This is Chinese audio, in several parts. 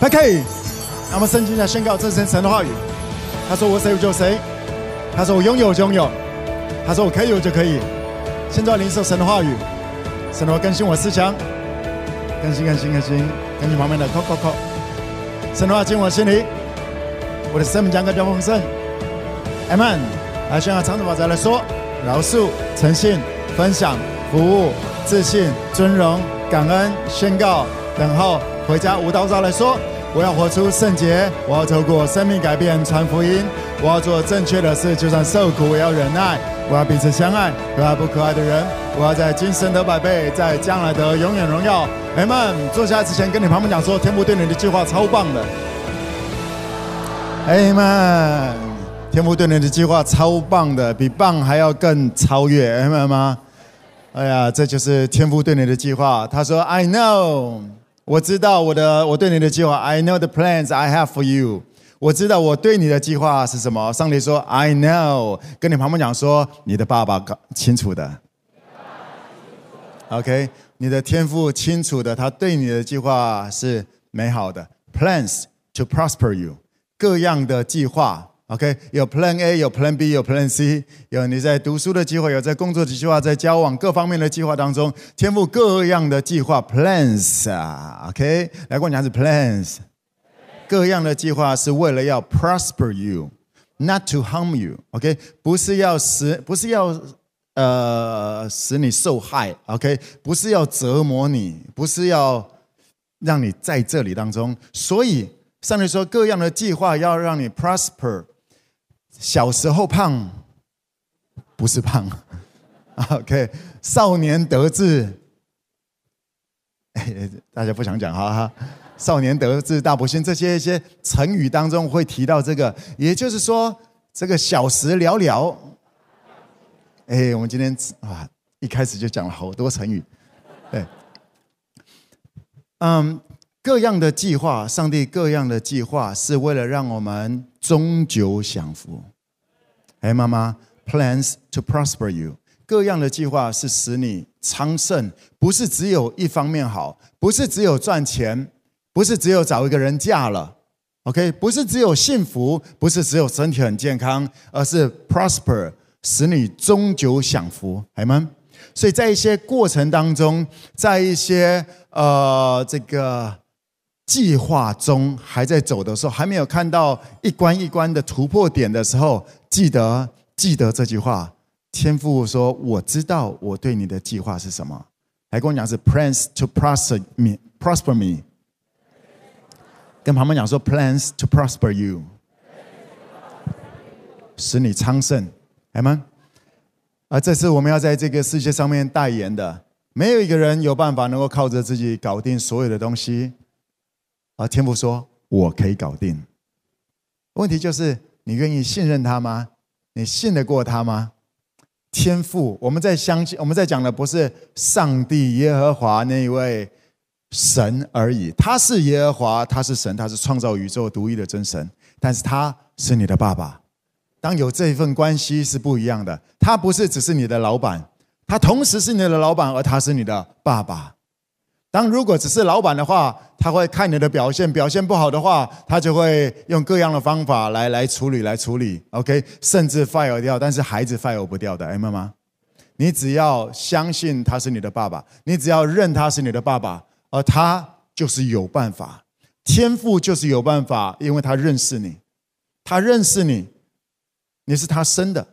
OK，那么圣经在宣告这是神的话语。他说我谁我就谁，他说我拥有就拥有，他说我可以我就可以。现在领受神的话语，神的话更新我思想，更新更新更新，更新旁边的扣扣扣。神的话进我心里，我的生命将更加丰盛。Amen。来宣告长子宝再来说，饶恕、诚信、分享、服务、自信、尊荣、感恩、宣告、等候。回家舞蹈照来说，我要活出圣洁，我要透过生命改变传福音，我要做正确的事，就算受苦我要忍耐，我要彼此相爱，可爱不可爱的人，我要在今生得百倍，在将来得永远荣耀。阿们，坐下之前跟你旁边讲说，天父对你的计划超棒的。阿们，天父对你的计划超棒的，比棒还要更超越。阿们吗？哎呀，这就是天父对你的计划。他说：“I know。”我知道我的我对你的计划，I know the plans I have for you。我知道我对你的计划是什么。上帝说，I know，跟你旁边讲说，你的爸爸搞清楚的。OK，你的天父清楚的，他对你的计划是美好的，plans to prosper you，各样的计划。OK，有 Plan A，有 Plan B，有 Plan C，有你在读书的计划，有在工作的计划，在交往各方面的计划当中，天赋各样的计划 Plans 啊，OK，来跟我讲是 Plans，各样的计划是为了要 prosper you，not to harm you，OK，不是要使，不是要呃使你受害，OK，不是要折磨你，不是要让你在这里当中，所以上帝说各样的计划要让你 prosper。小时候胖，不是胖，OK。少年得志，大家不想讲哈哈。少年得志大不幸，这些一些成语当中会提到这个，也就是说，这个小时了了。哎，我们今天啊，一开始就讲了好多成语，对，嗯，各样的计划，上帝各样的计划，是为了让我们。终究享福，哎，妈妈，plans to prosper you，各样的计划是使你昌盛，不是只有一方面好，不是只有赚钱，不是只有找一个人嫁了，OK，不是只有幸福，不是只有身体很健康，而是 prosper，使你终久享福，哎吗？所以在一些过程当中，在一些呃这个。计划中还在走的时候，还没有看到一关一关的突破点的时候，记得记得这句话。天父说：“我知道我对你的计划是什么。”还跟我讲是 “plans to prosper me, prosper me”。跟旁边讲说 “plans to prosper you”，使你昌盛，好吗？而这是我们要在这个世界上面代言的。没有一个人有办法能够靠着自己搞定所有的东西。而天父说：“我可以搞定。”问题就是你愿意信任他吗？你信得过他吗？天父，我们在相信，我们在讲的不是上帝耶和华那一位神而已。他是耶和华，他是神，他是创造宇宙独一的真神。但是他是你的爸爸。当有这一份关系是不一样的。他不是只是你的老板，他同时是你的老板，而他是你的爸爸。当如果只是老板的话，他会看你的表现，表现不好的话，他就会用各样的方法来来处理，来处理，OK，甚至 fire 掉。但是孩子 fire 不掉的，哎妈妈，你只要相信他是你的爸爸，你只要认他是你的爸爸，而他就是有办法，天赋就是有办法，因为他认识你，他认识你，你是他生的，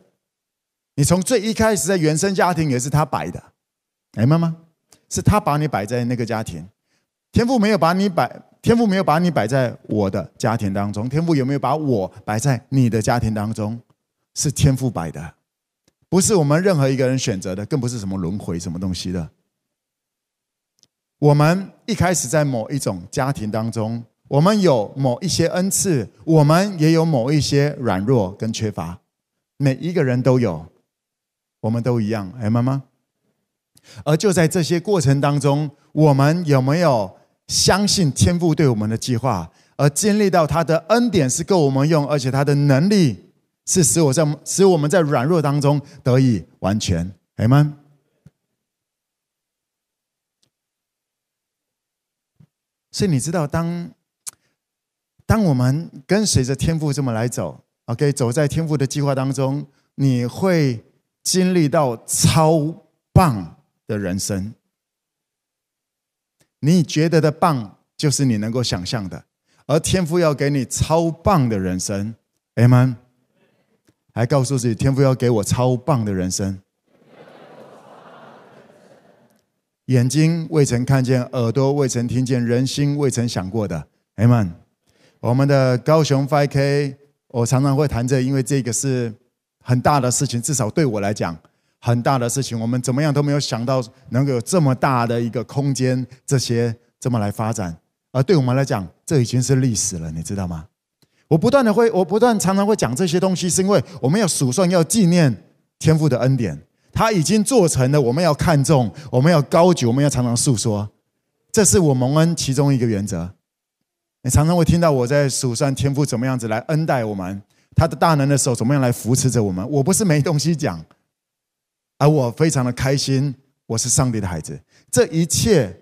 你从最一开始在原生家庭也是他摆的，哎妈妈。是他把你摆在那个家庭，天父没有把你摆，天父没有把你摆在我的家庭当中，天父有没有把我摆在你的家庭当中？是天父摆的，不是我们任何一个人选择的，更不是什么轮回什么东西的。我们一开始在某一种家庭当中，我们有某一些恩赐，我们也有某一些软弱跟缺乏，每一个人都有，我们都一样，哎，妈妈。而就在这些过程当中，我们有没有相信天父对我们的计划，而经历到他的恩典是够我们用，而且他的能力是使我在使我们在软弱当中得以完全，阿们。所以你知道，当当我们跟随着天父这么来走，OK，走在天父的计划当中，你会经历到超棒的人生。你觉得的棒，就是你能够想象的，而天父要给你超棒的人生，Amen。还告诉自己，天父要给我超棒的人生。眼睛未曾看见，耳朵未曾听见，人心未曾想过的，Amen。我们的高雄 5K，我常常会谈这，因为这个是很大的事情，至少对我来讲，很大的事情。我们怎么样都没有想到能够有这么大的一个空间，这些这么来发展。而对我们来讲，这已经是历史了，你知道吗？我不断的会，我不断常常会讲这些东西，是因为我们要数算，要纪念天父的恩典，他已经做成了，我们要看重，我们要高举，我们要常常诉说，这是我蒙恩其中一个原则。你常常会听到我在数算天父怎么样子来恩待我们，他的大能的手怎么样来扶持着我们。我不是没东西讲，而我非常的开心，我是上帝的孩子，这一切，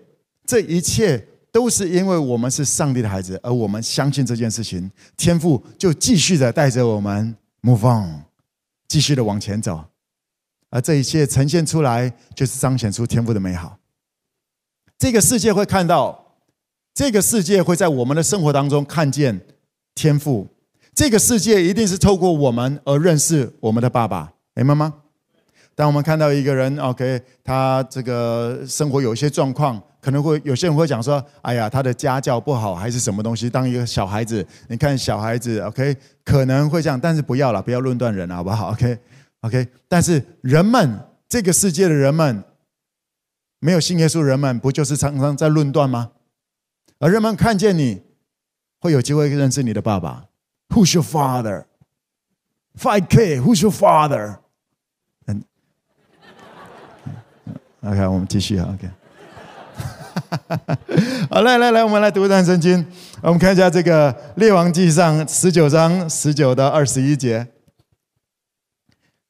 这一切。都是因为我们是上帝的孩子，而我们相信这件事情，天父就继续的带着我们 move on，继续的往前走，而这一切呈现出来，就是彰显出天赋的美好。这个世界会看到，这个世界会在我们的生活当中看见天赋。这个世界一定是透过我们而认识我们的爸爸，明白吗？当我们看到一个人，OK，他这个生活有一些状况。可能会有些人会讲说：“哎呀，他的家教不好，还是什么东西？”当一个小孩子，你看小孩子，OK，可能会这样，但是不要了，不要论断人，好不好？OK，OK。但是人们，这个世界的人们，没有信耶稣，人们不就是常常在论断吗？而人们看见你，会有机会认识你的爸爸。Who's your father? Five K. Who's your father? 嗯，OK，我们继续啊，OK。好，来来来，我们来读一段圣经。我们看一下这个《列王记上》十九章十九到二十一节。《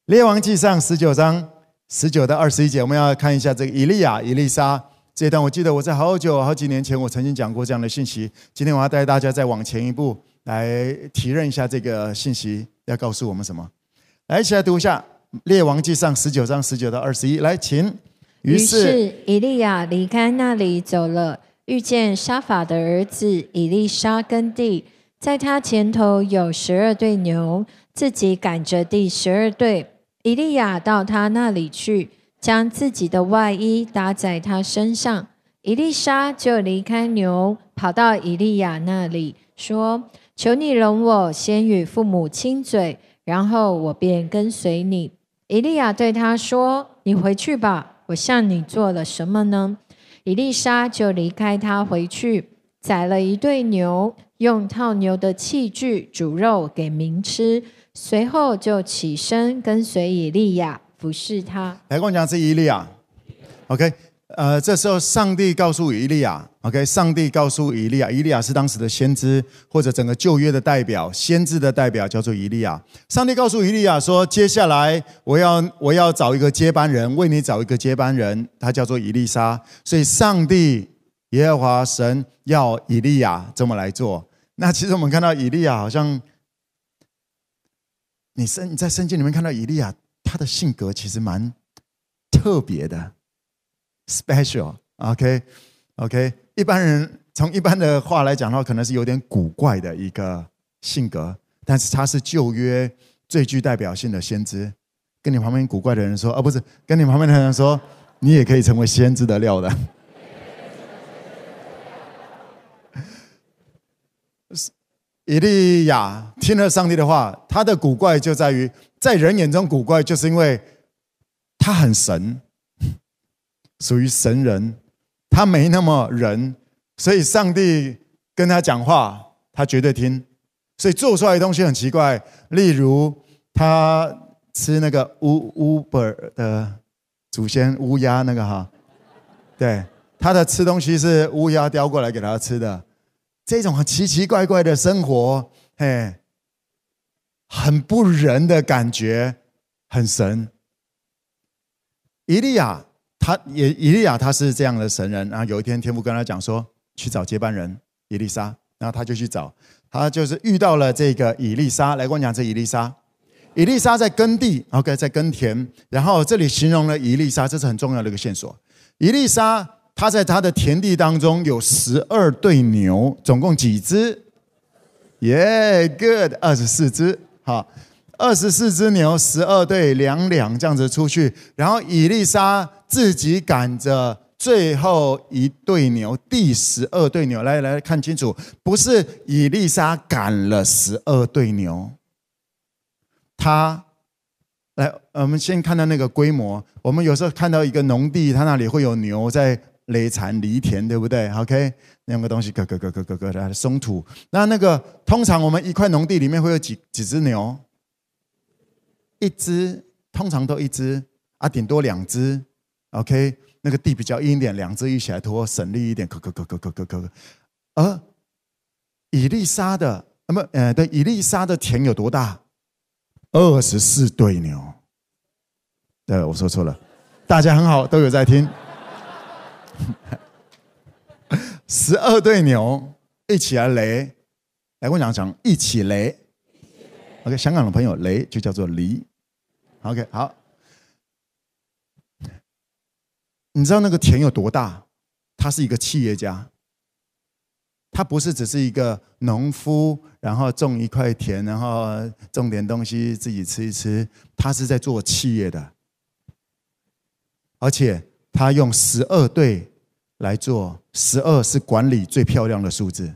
列王记上》十九章十九到二十一节，我们要看一下这个以利亚、以利沙这一段。我记得我在好久好几年前，我曾经讲过这样的信息。今天我要带大家再往前一步，来体认一下这个信息要告诉我们什么。来，一起来读一下《列王记上》十九章十九到二十一。来，请。于是，以利亚离开那里走了，遇见沙法的儿子以利沙耕地，在他前头有十二对牛，自己赶着第十二对。以利亚到他那里去，将自己的外衣搭在他身上。以利沙就离开牛，跑到以利亚那里，说：“求你容我先与父母亲嘴，然后我便跟随你。”以利亚对他说：“你回去吧。”我向你做了什么呢？以利莎就离开他回去，宰了一对牛，用套牛的器具煮肉给民吃，随后就起身跟随以利亚服侍他。来，跟我讲是以利亚，OK。呃，这时候上帝告诉以利亚，OK，上帝告诉以利亚，以利亚是当时的先知，或者整个旧约的代表，先知的代表叫做以利亚。上帝告诉以利亚说，接下来我要我要找一个接班人，为你找一个接班人，他叫做以利沙。所以上帝耶和华神要以利亚这么来做。那其实我们看到以利亚好像，你圣你在圣经里面看到以利亚，他的性格其实蛮特别的。Special，OK，OK 一般人从一般的话来讲的话，可能是有点古怪的一个性格，但是他是旧约最具代表性的先知。跟你旁边古怪的人说，哦、不是跟你旁边的人说，你也可以成为先知的料的。以利亚听了上帝的话，他的古怪就在于，在人眼中古怪，就是因为他很神。属于神人，他没那么人，所以上帝跟他讲话，他绝对听。所以做出来的东西很奇怪，例如他吃那个乌乌本的祖先乌鸦那个哈，对，他的吃东西是乌鸦叼过来给他吃的，这种奇奇怪怪的生活，嘿，很不人的感觉，很神。伊利亚。他也以利亚他是这样的神人，然后有一天天父跟他讲说，去找接班人以丽莎，然后他就去找，他就是遇到了这个以丽莎。来跟我讲，这以丽莎，以丽莎在耕地，OK，在耕田。然后这里形容了以丽莎，这是很重要的一个线索。以丽莎她在她的田地当中有十二对牛，总共几只？耶、，Good，二十四只。好，二十四只牛，十二对两两这样子出去。然后以利沙自己赶着。最后一对牛，第十二对牛，来来看清楚，不是以丽莎赶了十二对牛，他来，我们先看到那个规模。我们有时候看到一个农地，它那里会有牛在犁残犁田，对不对？OK，两个东西咯咯咯咯咯咯的松土。那那个通常我们一块农地里面会有几几只牛？一只，通常都一只啊，顶多两只。OK。那个地比较硬一点，两只一起来拖，省力一点。咯咯咯咯咯咯咯。而以利沙的，那么，呃，对，以利沙的田有多大？二十四对牛。对，我说错了，大家很好，都有在听。十二对牛一起来雷，来我讲讲，一起雷。OK，香港的朋友，雷就叫做黎。OK，好。你知道那个田有多大？他是一个企业家，他不是只是一个农夫，然后种一块田，然后种点东西自己吃一吃。他是在做企业的，而且他用十二对来做，十二是管理最漂亮的数字。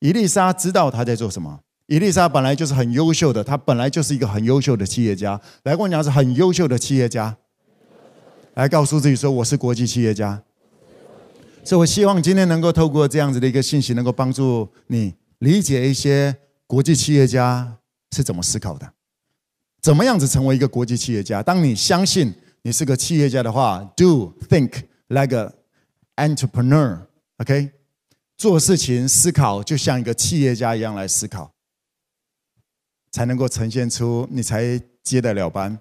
伊丽莎知道他在做什么。以利沙本来就是很优秀的，他本来就是一个很优秀的企业家。来跟我讲，是很优秀的企业家。来告诉自己说，我是国际企业家，所以我希望今天能够透过这样子的一个信息，能够帮助你理解一些国际企业家是怎么思考的，怎么样子成为一个国际企业家。当你相信你是个企业家的话，do think like a entrepreneur，OK，做事情思考就像一个企业家一样来思考，才能够呈现出你才接得了班。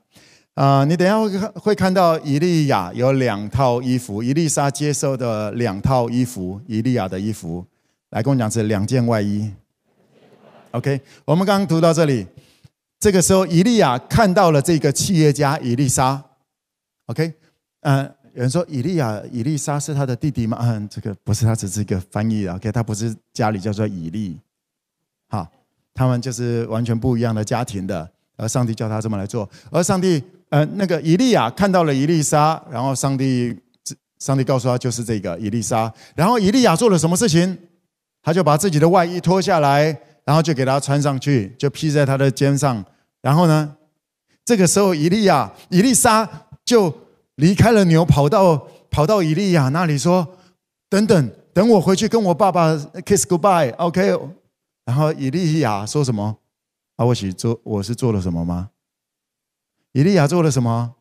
啊、你等下会会看到以利亚有两套衣服，伊丽莎接受的两套衣服，以利亚的衣服，来跟我讲是两件外衣。OK，我们刚刚读到这里，这个时候以利亚看到了这个企业家伊丽莎。OK，嗯、有人说以利亚伊丽莎是他的弟弟吗？嗯，这个不是，他只是一个翻译。OK，他不是家里叫做以利，好，他们就是完全不一样的家庭的，而上帝叫他这么来做，而上帝。呃，那个以利亚看到了以利沙，然后上帝，上帝告诉他就是这个以利沙。然后以利亚做了什么事情？他就把自己的外衣脱下来，然后就给他穿上去，就披在他的肩上。然后呢，这个时候以利亚、以利沙就离开了牛，跑到跑到以利亚那里说：“等等，等我回去跟我爸爸 kiss goodbye，OK？” 然后以利亚说什么？啊，我是做我是做了什么吗？以利亚做了什么？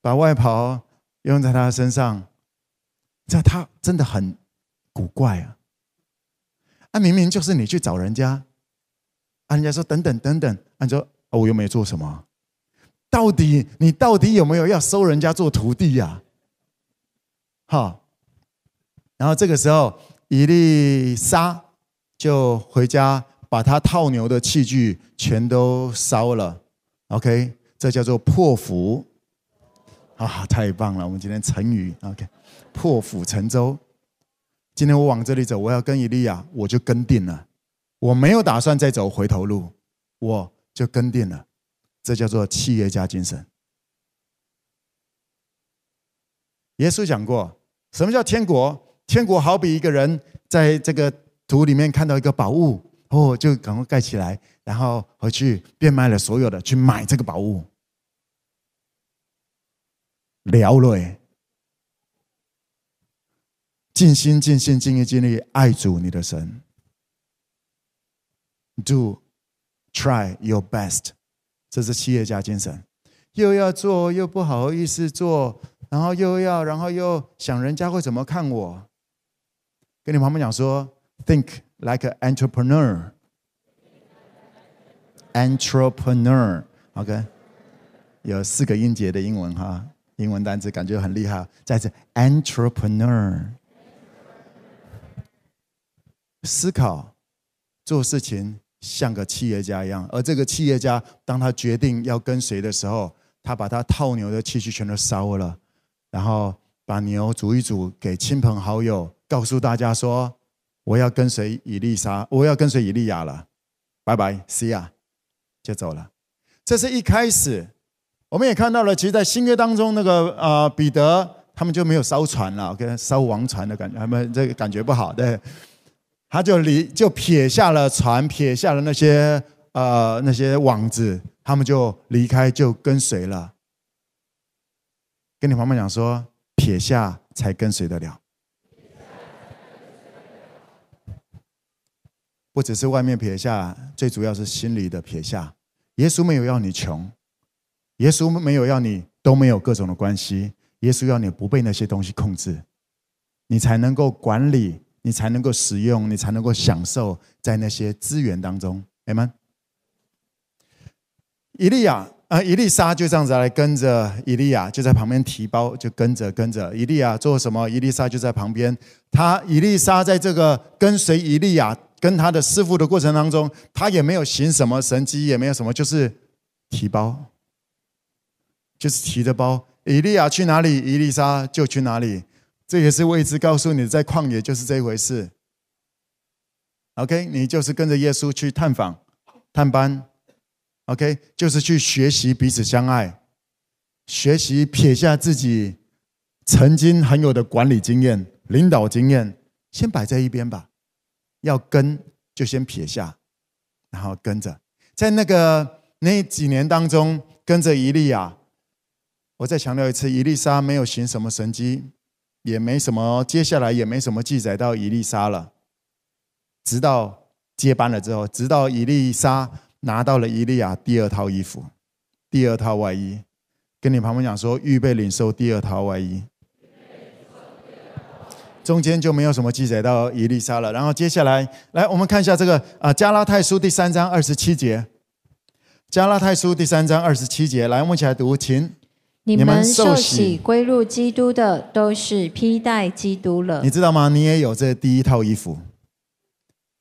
把外袍用在他身上，这他真的很古怪啊！啊，明明就是你去找人家，啊，人家说等等等等，按说我又没做什么，到底你到底有没有要收人家做徒弟呀？好，然后这个时候以利沙就回家，把他套牛的器具全都烧了。OK，这叫做破釜啊，太棒了！我们今天成语 OK，破釜沉舟。今天我往这里走，我要跟以利亚，我就跟定了，我没有打算再走回头路，我就跟定了。这叫做企业家精神。耶稣讲过，什么叫天国？天国好比一个人在这个土里面看到一个宝物，哦，就赶快盖起来。然后回去变卖了所有的，去买这个宝物，了了，尽心尽心尽意尽力爱主你的神，do try your best，这是企业家精神。又要做又不好意思做，然后又要，然后又想人家会怎么看我。跟你旁边讲说，think like an entrepreneur。Entrepreneur，OK，有四个音节的英文哈，英文单词感觉很厉害。再次，Entrepreneur，思考、做事情像个企业家一样。而这个企业家，当他决定要跟随的时候，他把他套牛的器具全都烧了，然后把牛煮一煮，给亲朋好友，告诉大家说：“我要跟随以利沙，我要跟随以利亚了，拜拜，see ya，就走了。”这是一开始。我们也看到了，其实，在新约当中，那个呃彼得他们就没有烧船了跟烧王船的感觉，他们这个感觉不好，对，他就离就撇下了船，撇下了那些呃那些网子，他们就离开，就跟随了。跟你旁边讲说，撇下才跟随得了，不只是外面撇下，最主要是心里的撇下。耶稣没有要你穷。耶稣没有要你都没有各种的关系，耶稣要你不被那些东西控制，你才能够管理，你才能够使用，你才能够享受在那些资源当中。阿们。以利亚啊，以利沙就这样子来跟着以利亚，就在旁边提包，就跟着跟着。以利亚做什么？伊丽莎就在旁边。他伊丽莎在这个跟随以利亚跟他的师傅的过程当中，他也没有行什么神迹，也没有什么，就是提包。就是提着包，以利亚去哪里，伊丽莎就去哪里。这也是位置告诉你，在旷野就是这一回事。OK，你就是跟着耶稣去探访、探班。OK，就是去学习彼此相爱，学习撇下自己曾经很有的管理经验、领导经验，先摆在一边吧。要跟就先撇下，然后跟着，在那个那几年当中，跟着伊利亚。我再强调一次，伊丽莎没有行什么神迹，也没什么，接下来也没什么记载到伊丽莎了。直到接班了之后，直到伊丽莎拿到了伊利亚第二套衣服、第二套外衣，跟你旁边讲说，预备领受第二套外衣。中间就没有什么记载到伊丽莎了。然后接下来，来我们看一下这个啊，加拉太书第三章二十七节。加拉太书第三章二十七节，来，我们一起来读，请。你们受洗归入基督的，都是披戴基督了。你知道吗？你也有这第一套衣服。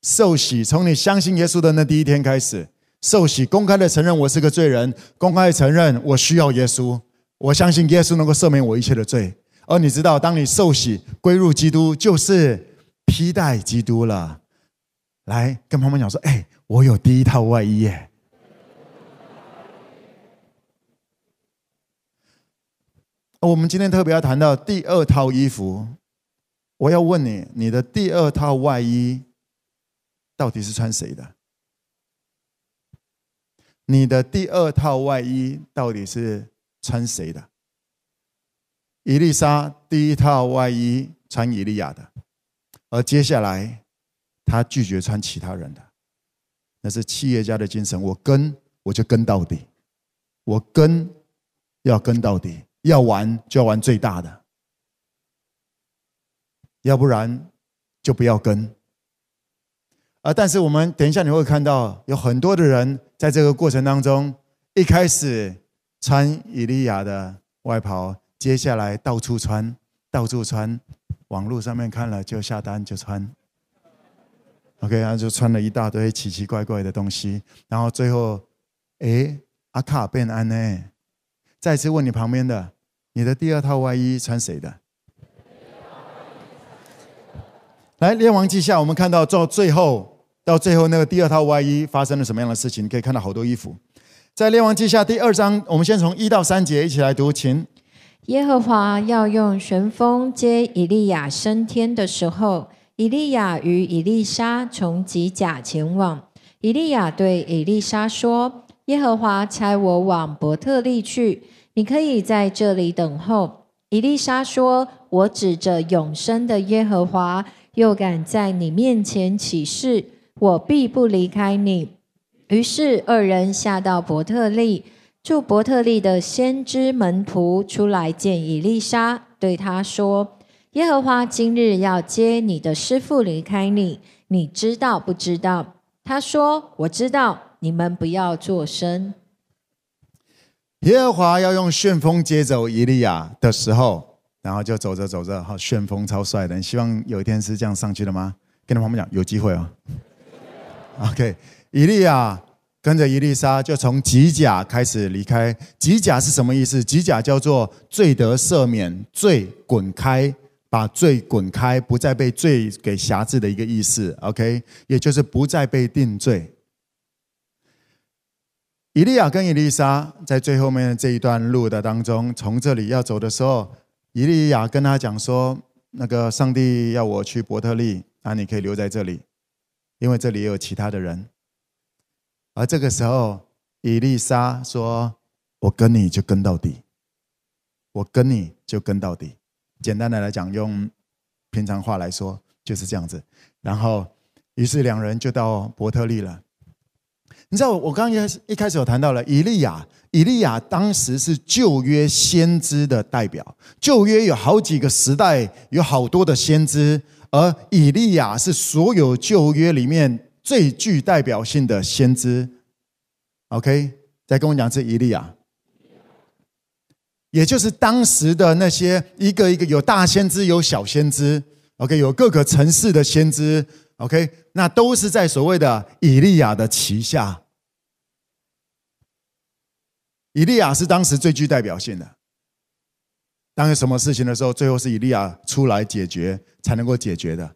受洗，从你相信耶稣的那第一天开始，受洗，公开的承认我是个罪人，公开承认我需要耶稣，我相信耶稣能够赦免我一切的罪。而你知道，当你受洗归入基督，就是披戴基督了。来，跟朋友们讲说：“哎，我有第一套外衣耶。”我们今天特别要谈到第二套衣服。我要问你，你的第二套外衣到底是穿谁的？你的第二套外衣到底是穿谁的？伊丽莎第一套外衣穿伊利亚的，而接下来他拒绝穿其他人的，那是企业家的精神。我跟我就跟到底，我跟要跟到底。要玩就要玩最大的，要不然就不要跟。啊，但是我们等一下你会看到，有很多的人在这个过程当中，一开始穿以利亚的外袍，接下来到处穿，到处穿，网络上面看了就下单就穿。OK，然后就穿了一大堆奇奇怪怪的东西，然后最后，哎，阿卡变安呢？再次问你旁边的，你的第二套外衣穿谁的？来，列王记下，我们看到到最后，到最后那个第二套外衣发生了什么样的事情？你可以看到好多衣服。在列王记下第二章，我们先从一到三节一起来读，请。耶和华要用旋风接以利亚升天的时候，以利亚与以利沙从吉甲前往。以利亚对以利沙说。耶和华差我往伯特利去，你可以在这里等候。以利沙说：“我指着永生的耶和华，又敢在你面前起誓，我必不离开你。”于是二人下到伯特利，住伯特利的先知门徒出来见以利沙，对他说：“耶和华今日要接你的师傅离开你，你知道不知道？”他说：“我知道。”你们不要作声。耶和华要用旋风接走以利亚的时候，然后就走着走着，哈，旋风超帅的。你希望有一天是这样上去的吗？跟他们讲，有机会哦。OK，以利亚跟着伊丽莎就从吉甲开始离开。吉甲是什么意思？吉甲叫做罪得赦免，罪滚开，把罪滚开，不再被罪给辖制的一个意思。OK，也就是不再被定罪。以利亚跟伊丽莎在最后面这一段路的当中，从这里要走的时候，以利亚跟他讲说：“那个上帝要我去伯特利，那你可以留在这里，因为这里也有其他的人。”而这个时候，以利沙说：“我跟你就跟到底，我跟你就跟到底。”简单的来讲，用平常话来说就是这样子。然后，于是两人就到伯特利了。你知道我刚刚一开始一开始有谈到了以利亚，以利亚当时是旧约先知的代表。旧约有好几个时代，有好多的先知，而以利亚是所有旧约里面最具代表性的先知。OK，再跟我讲是以利亚，也就是当时的那些一个一个有大先知，有小先知。OK，有各个城市的先知。OK，那都是在所谓的以利亚的旗下。以利亚是当时最具代表性的。当有什么事情的时候，最后是以利亚出来解决，才能够解决的。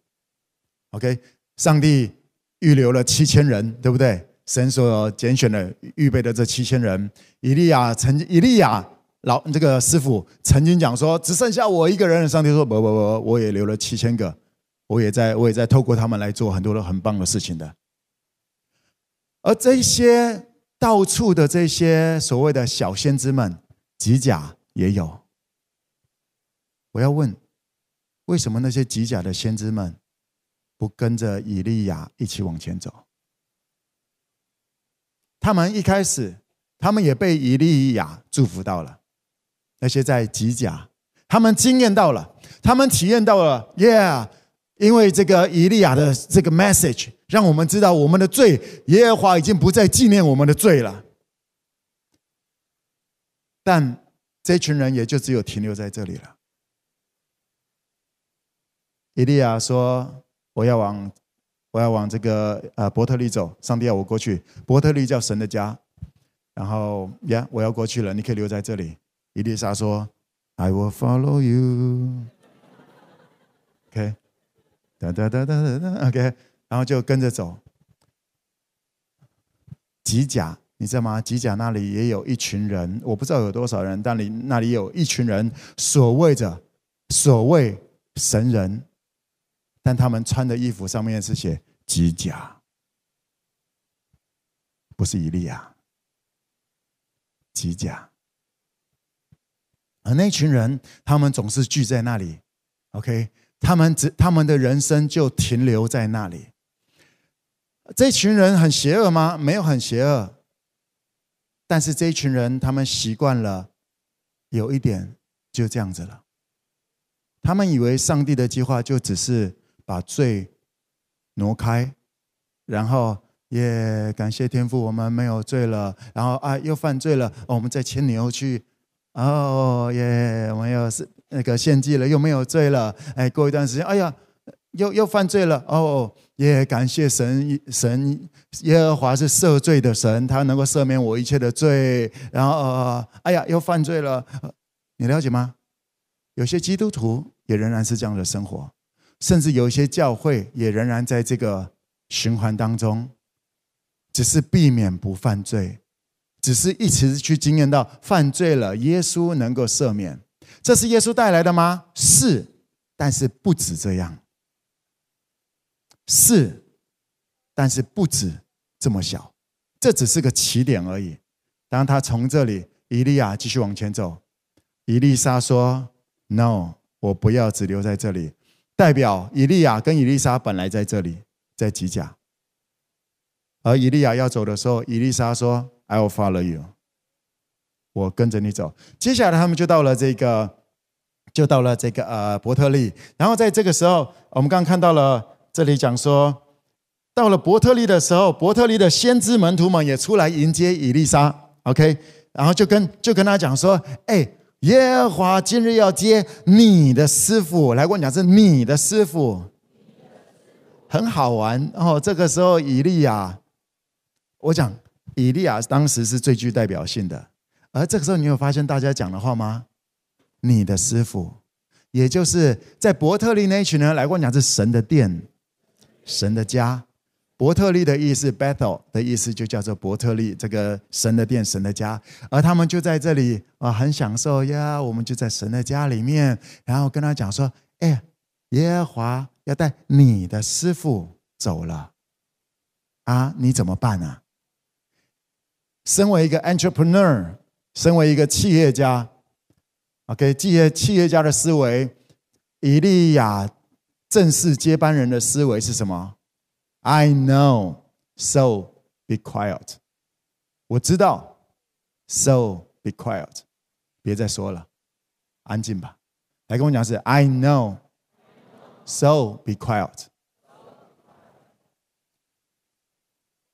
OK，上帝预留了七千人，对不对？神所拣选的、预备的这七千人，以利亚曾经，以利亚老这个师傅曾经讲说，只剩下我一个人。上帝说：不不不，我也留了七千个。我也在，我也在透过他们来做很多的很棒的事情的。而这些到处的这些所谓的小先知们，吉甲也有。我要问，为什么那些吉甲的先知们不跟着以利亚一起往前走？他们一开始，他们也被以利亚祝福到了。那些在吉甲，他们经验到了，他们体验到了，Yeah。因为这个以利亚的这个 message，让我们知道我们的罪，耶和华已经不再纪念我们的罪了。但这群人也就只有停留在这里了。以利亚说：“我要往，我要往这个呃伯特利走，上帝要我过去。伯特利叫神的家，然后呀，我要过去了，你可以留在这里。”伊丽莎说：“I will follow you。” OK。哒哒哒哒哒哒，OK，然后就跟着走。吉甲，你知道吗？吉甲那里也有一群人，我不知道有多少人，但里那里有一群人，所谓的所谓神人，但他们穿的衣服上面是写吉甲，不是以利亚。吉甲，而那群人，他们总是聚在那里，OK。他们只他们的人生就停留在那里。这群人很邪恶吗？没有很邪恶。但是这一群人，他们习惯了，有一点就这样子了。他们以为上帝的计划就只是把罪挪开，然后也感谢天父，我们没有罪了。然后啊，又犯罪了，我们再牵牛去。哦耶，我们又是。那个献祭了，又没有罪了。哎，过一段时间，哎呀，又又犯罪了。哦，也感谢神，神耶和华是赦罪的神，他能够赦免我一切的罪。然后，呃，哎呀，又犯罪了。你了解吗？有些基督徒也仍然是这样的生活，甚至有一些教会也仍然在这个循环当中，只是避免不犯罪，只是一直去经验到犯罪了，耶稣能够赦免。这是耶稣带来的吗？是，但是不止这样。是，但是不止这么小。这只是个起点而已。当他从这里，以利亚继续往前走，伊丽莎说：“No，我不要只留在这里。”代表以利亚跟以利沙本来在这里，在吉甲。而以利亚要走的时候，以利沙说：“I will follow you。”我跟着你走。接下来他们就到了这个，就到了这个呃伯特利。然后在这个时候，我们刚刚看到了这里讲说，到了伯特利的时候，伯特利的先知门徒们也出来迎接以利沙。OK，然后就跟就跟他讲说：“哎，耶和华今日要接你的师傅来。”我讲是你的师傅。很好玩哦。这个时候，以利亚，我讲以利亚当时是最具代表性的。而这个时候，你有发现大家讲的话吗？你的师傅，也就是在伯特利那一群人来跟我讲，是神的殿，神的家。伯特利的意思，Bethel 的意思就叫做伯特利，这个神的殿，神的家。而他们就在这里啊，很享受呀。我们就在神的家里面，然后跟他讲说：“哎，耶和华要带你的师傅走了，啊，你怎么办呢？”身为一个 entrepreneur，身为一个企业家，OK，企业企业家的思维，以利亚正式接班人的思维是什么？I know, so be quiet. 我知道，so be quiet. 别再说了，安静吧。来跟我讲是，I know, so be quiet.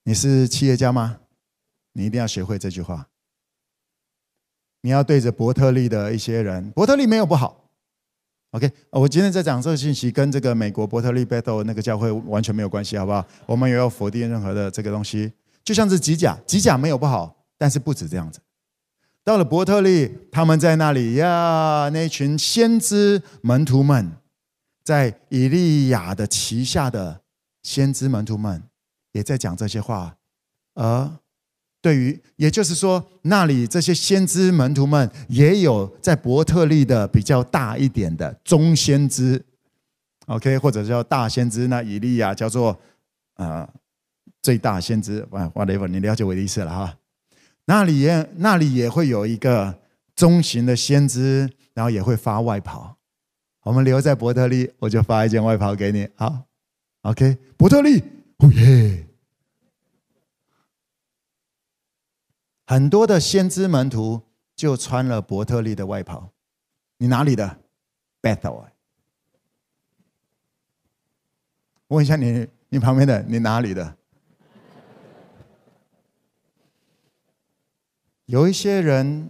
你是企业家吗？你一定要学会这句话。你要对着伯特利的一些人，伯特利没有不好。OK，我今天在讲这个信息，跟这个美国伯特利 Bethel 那个教会完全没有关系，好不好？我们也要否定任何的这个东西。就像是吉甲，吉甲没有不好，但是不止这样子。到了伯特利，他们在那里呀，那群先知门徒们，在以利亚的旗下的先知门徒们，也在讲这些话，而。对于，也就是说，那里这些先知门徒们也有在伯特利的比较大一点的中先知，OK，或者叫大先知。那以利亚叫做呃最大先知，whatever，你了解我的意思了哈。那里也那里也会有一个中型的先知，然后也会发外袍。我们留在伯特利，我就发一件外袍给你，好，OK，伯特利，哦耶。很多的先知门徒就穿了伯特利的外袍。你哪里的？Bethel。问一下你，你旁边的，你哪里的？有一些人，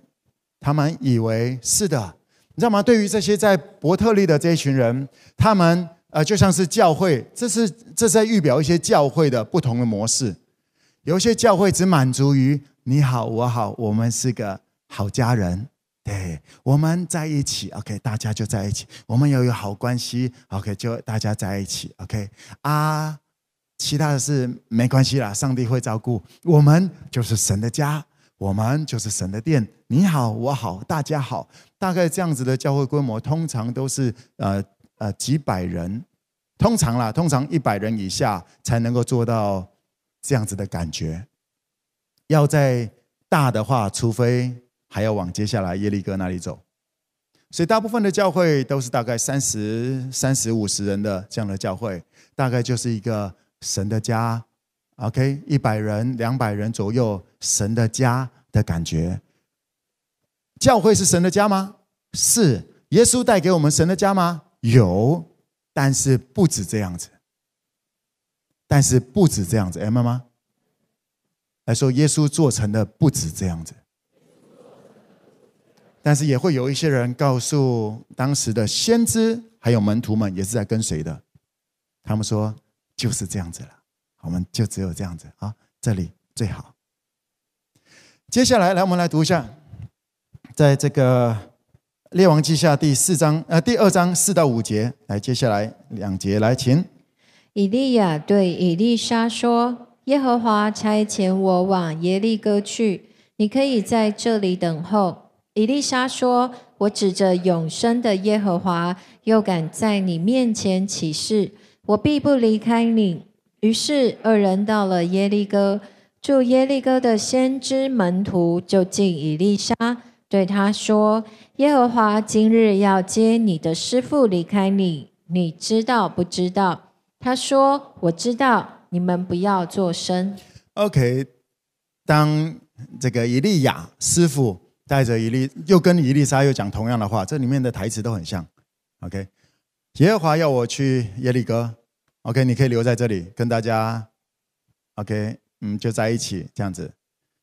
他们以为是的，你知道吗？对于这些在伯特利的这一群人，他们呃就像是教会，这是这是在预表一些教会的不同的模式。有一些教会只满足于。你好，我好，我们是个好家人，对，我们在一起，OK，大家就在一起，我们要有好关系，OK，就大家在一起，OK，啊，其他的事没关系啦，上帝会照顾，我们就是神的家，我们就是神的殿，你好，我好，大家好，大概这样子的教会规模，通常都是呃呃几百人，通常啦，通常一百人以下才能够做到这样子的感觉。要再大的话，除非还要往接下来耶利哥那里走，所以大部分的教会都是大概三十三十五十人的这样的教会，大概就是一个神的家，OK，一百人两百人左右，神的家的感觉。教会是神的家吗？是。耶稣带给我们神的家吗？有，但是不止这样子，但是不止这样子，，M 吗？来说，耶稣做成的不止这样子，但是也会有一些人告诉当时的先知还有门徒们，也是在跟随的。他们说就是这样子了，我们就只有这样子啊，这里最好。接下来，来我们来读一下，在这个列王记下第四章呃第二章四到五节，来接下来两节来，请。以利亚对以利沙说。耶和华差遣我往耶利哥去，你可以在这里等候。以利沙说：“我指着永生的耶和华，又敢在你面前起誓，我必不离开你。”于是二人到了耶利哥，住耶利哥的先知门徒就近以利沙，对他说：“耶和华今日要接你的师傅离开你，你知道不知道？”他说：“我知道。”你们不要作声。OK，当这个以利亚师傅带着以利，又跟以利沙又讲同样的话，这里面的台词都很像。OK，耶和华要我去耶利哥，OK，你可以留在这里跟大家，OK，嗯，就在一起这样子。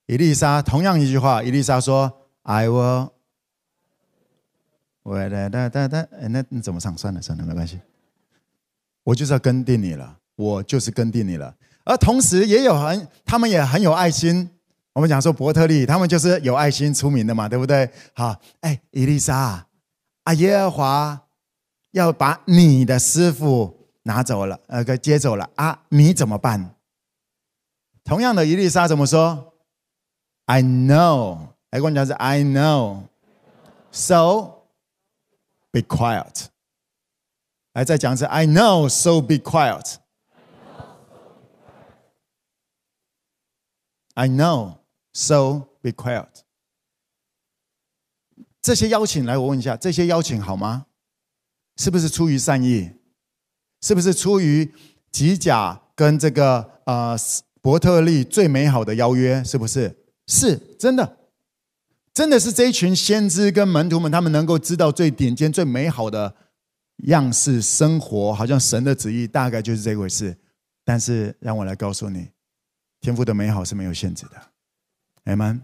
伊丽莎同样一句话，伊丽莎说：“I will。”我，哒哒哒哒，那你怎么唱？算了算了，没关系，我就是要跟定你了。我就是跟定你了。而同时也有很，他们也很有爱心。我们讲说伯特利，他们就是有爱心出名的嘛，对不对？好，哎，伊丽莎，啊，耶和华要把你的师傅拿走了，呃，给接走了啊，你怎么办？同样的，伊丽莎怎么说？I know，来跟我讲是 I know，so be quiet。来再讲一次，I know，so be quiet。I know，so be quiet。这些邀请，来，我问一下，这些邀请好吗？是不是出于善意？是不是出于吉甲跟这个呃伯特利最美好的邀约？是不是？是真的，真的是这一群先知跟门徒们，他们能够知道最顶尖、最美好的样式生活，好像神的旨意大概就是这回事。但是，让我来告诉你。天赋的美好是没有限制的，Amen。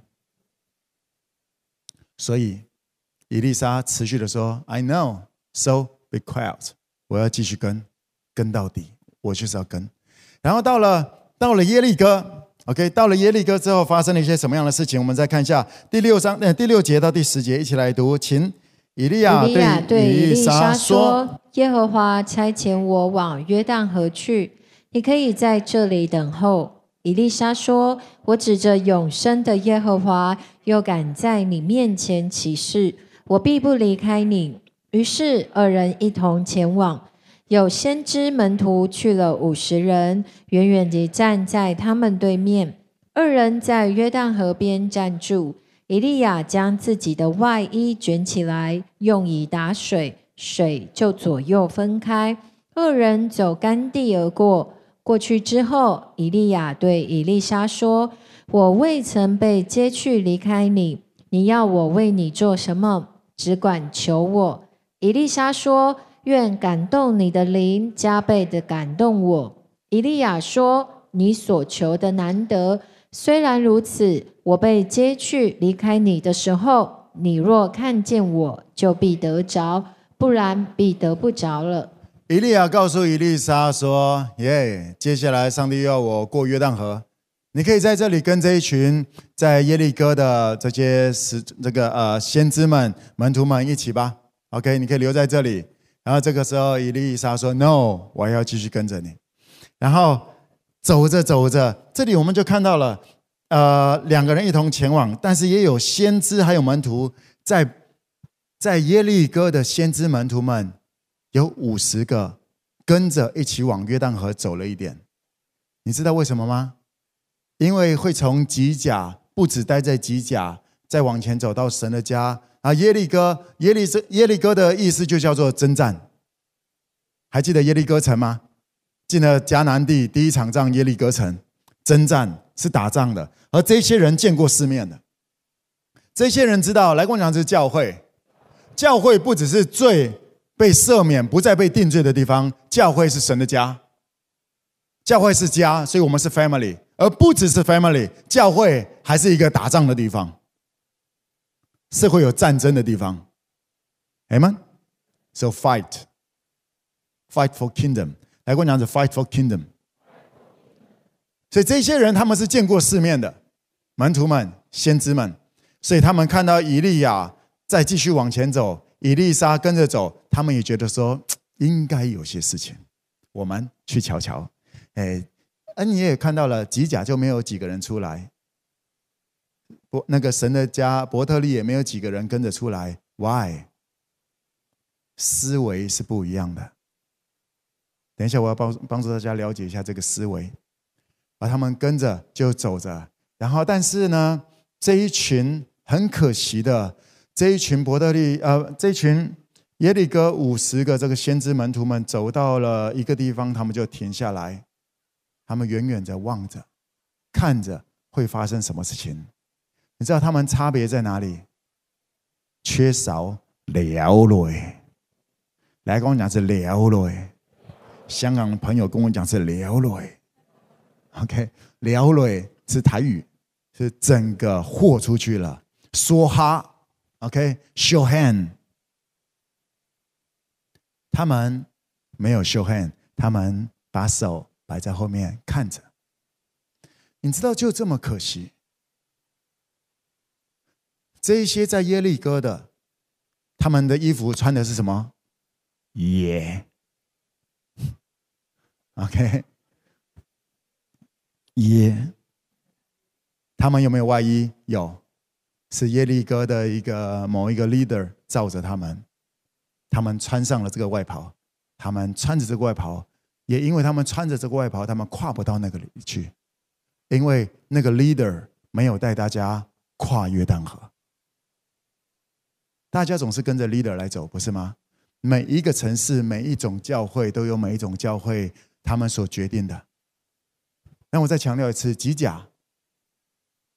所以，伊丽莎持续的说：“I know, so be quiet。”我要继续跟，跟到底，我就是要跟。然后到了到了耶利哥，OK，到了耶利哥之后，发生了一些什么样的事情？我们再看一下第六章，呃，第六节到第十节，一起来读。请以利亚对以利莎说：“耶和华差遣我往约旦河去，你可以在这里等候。”以利沙说：“我指着永生的耶和华，又敢在你面前起誓，我必不离开你。”于是二人一同前往。有先知门徒去了五十人，远远地站在他们对面。二人在约旦河边站住。以利亚将自己的外衣卷起来，用以打水，水就左右分开。二人走干地而过。过去之后，以利亚对以利沙说：“我未曾被接去离开你，你要我为你做什么？只管求我。”以利沙说：“愿感动你的灵加倍的感动我。”以利亚说：“你所求的难得。虽然如此，我被接去离开你的时候，你若看见我，就必得着；不然，必得不着了。”以利亚告诉以利沙说：“耶，接下来上帝要我过约旦河，你可以在这里跟这一群在耶利哥的这些使这个呃先知们、门徒们一起吧。OK，你可以留在这里。然后这个时候，以利沙说：‘No，我还要继续跟着你。’然后走着走着，这里我们就看到了呃两个人一同前往，但是也有先知还有门徒在在耶利哥的先知门徒们。”有五十个跟着一起往约旦河走了一点，你知道为什么吗？因为会从吉甲不止待在吉甲，再往前走到神的家啊，耶利哥，耶利耶利哥的意思就叫做征战。还记得耶利哥城吗？进了迦南地第一场仗，耶利哥城征战是打仗的，而这些人见过世面的，这些人知道，来跟我讲是教会，教会不只是最。被赦免、不再被定罪的地方，教会是神的家。教会是家，所以我们是 family，而不只是 family，教会还是一个打仗的地方，是会有战争的地方。Amen？So fight，fight for kingdom。来跟我讲是 fight for kingdom。所以这些人他们是见过世面的门徒们、先知们，所以他们看到以利亚再继续往前走。以利沙跟着走，他们也觉得说应该有些事情，我们去瞧瞧。哎，恩你也看到了，吉甲就没有几个人出来，伯那个神的家伯特利也没有几个人跟着出来。Why？思维是不一样的。等一下，我要帮帮助大家了解一下这个思维。而他们跟着就走着，然后但是呢，这一群很可惜的。这一群伯特利，呃，这一群耶利哥五十个这个先知门徒们走到了一个地方，他们就停下来，他们远远的望着，看着会发生什么事情。你知道他们差别在哪里？缺少了解。来跟我讲是了解。香港的朋友跟我讲是了解。OK，了解是台语，是整个豁出去了，说哈。OK，show hand。他们没有 show hand，他们把手摆在后面看着。你知道，就这么可惜。这一些在耶利哥的，他们的衣服穿的是什么？耶、yeah.，OK，耶。他们有没有外衣？有，是耶利哥的一个某一个 leader 罩着他们，他们穿上了这个外袍，他们穿着这个外袍，也因为他们穿着这个外袍，他们跨不到那个里去，因为那个 leader 没有带大家跨约旦河。大家总是跟着 leader 来走，不是吗？每一个城市、每一种教会都有每一种教会他们所决定的。那我再强调一次，吉甲，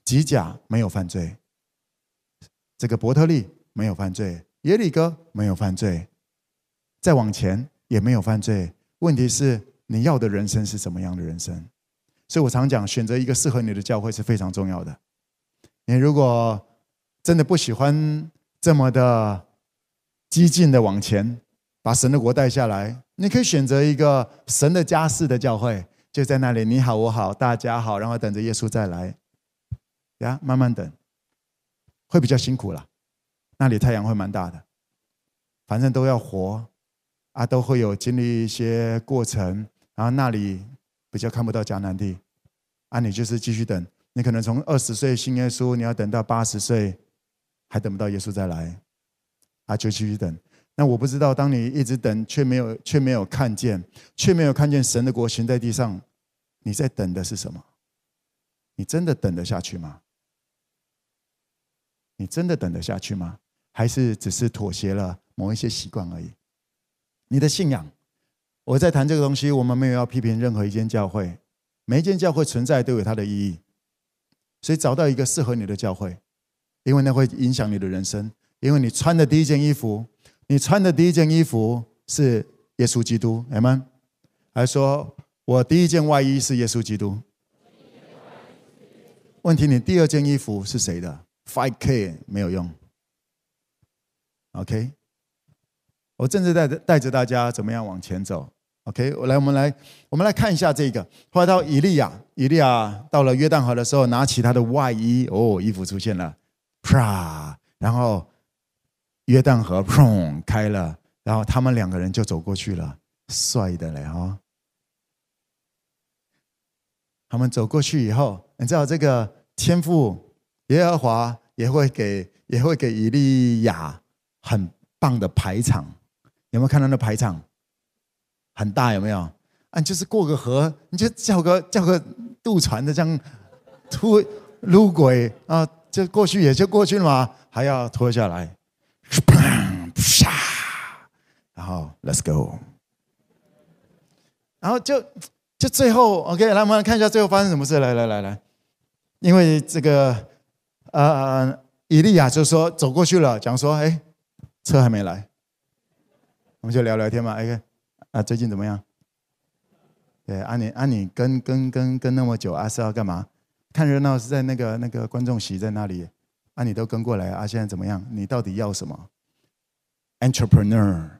吉甲没有犯罪，这个伯特利没有犯罪，耶利哥没有犯罪，再往前也没有犯罪。问题是你要的人生是什么样的人生？所以我常讲，选择一个适合你的教会是非常重要的。你如果真的不喜欢，这么的激进的往前，把神的国带下来。你可以选择一个神的家室的教会，就在那里，你好我好大家好，然后等着耶稣再来，呀，慢慢等，会比较辛苦了。那里太阳会蛮大的，反正都要活啊，都会有经历一些过程，然后那里比较看不到迦南地，啊，你就是继续等，你可能从二十岁信耶稣，你要等到八十岁。还等不到耶稣再来，啊，就继续等。那我不知道，当你一直等，却没有却没有看见，却没有看见神的国行在地上，你在等的是什么？你真的等得下去吗？你真的等得下去吗？还是只是妥协了某一些习惯而已？你的信仰，我在谈这个东西，我们没有要批评任何一间教会，每一间教会存在都有它的意义，所以找到一个适合你的教会。因为那会影响你的人生，因为你穿的第一件衣服，你穿的第一件衣服是耶稣基督，阿们？还说我第一件外衣是耶稣基督。问题，你第二件衣服是谁的？Five K 没有用。OK，我正在带带着大家怎么样往前走。OK，我来，我们来，我们来看一下这个。后来到以利亚，以利亚到了约旦河的时候，拿起他的外衣，哦，衣服出现了。啪！然后约旦河砰开了，然后他们两个人就走过去了，帅的嘞哈！他们走过去以后，你知道这个天父耶和华也会给也会给以利亚很棒的排场，有没有看到那排场？很大有没有？啊，就是过个河，你就叫个叫个渡船的这样突路轨啊。就过去也就过去了嘛，还要拖下来，砰啪，然后 Let's go，然后就就最后 OK，来我们来看一下最后发生什么事。来来来来，因为这个呃，以利亚就说走过去了，讲说哎，车还没来，我们就聊聊天嘛。哎，啊，最近怎么样？对，啊你啊你跟跟跟跟那么久啊是要干嘛？看热闹是在那个那个观众席在那里，啊，你都跟过来啊，现在怎么样？你到底要什么？Entrepreneur，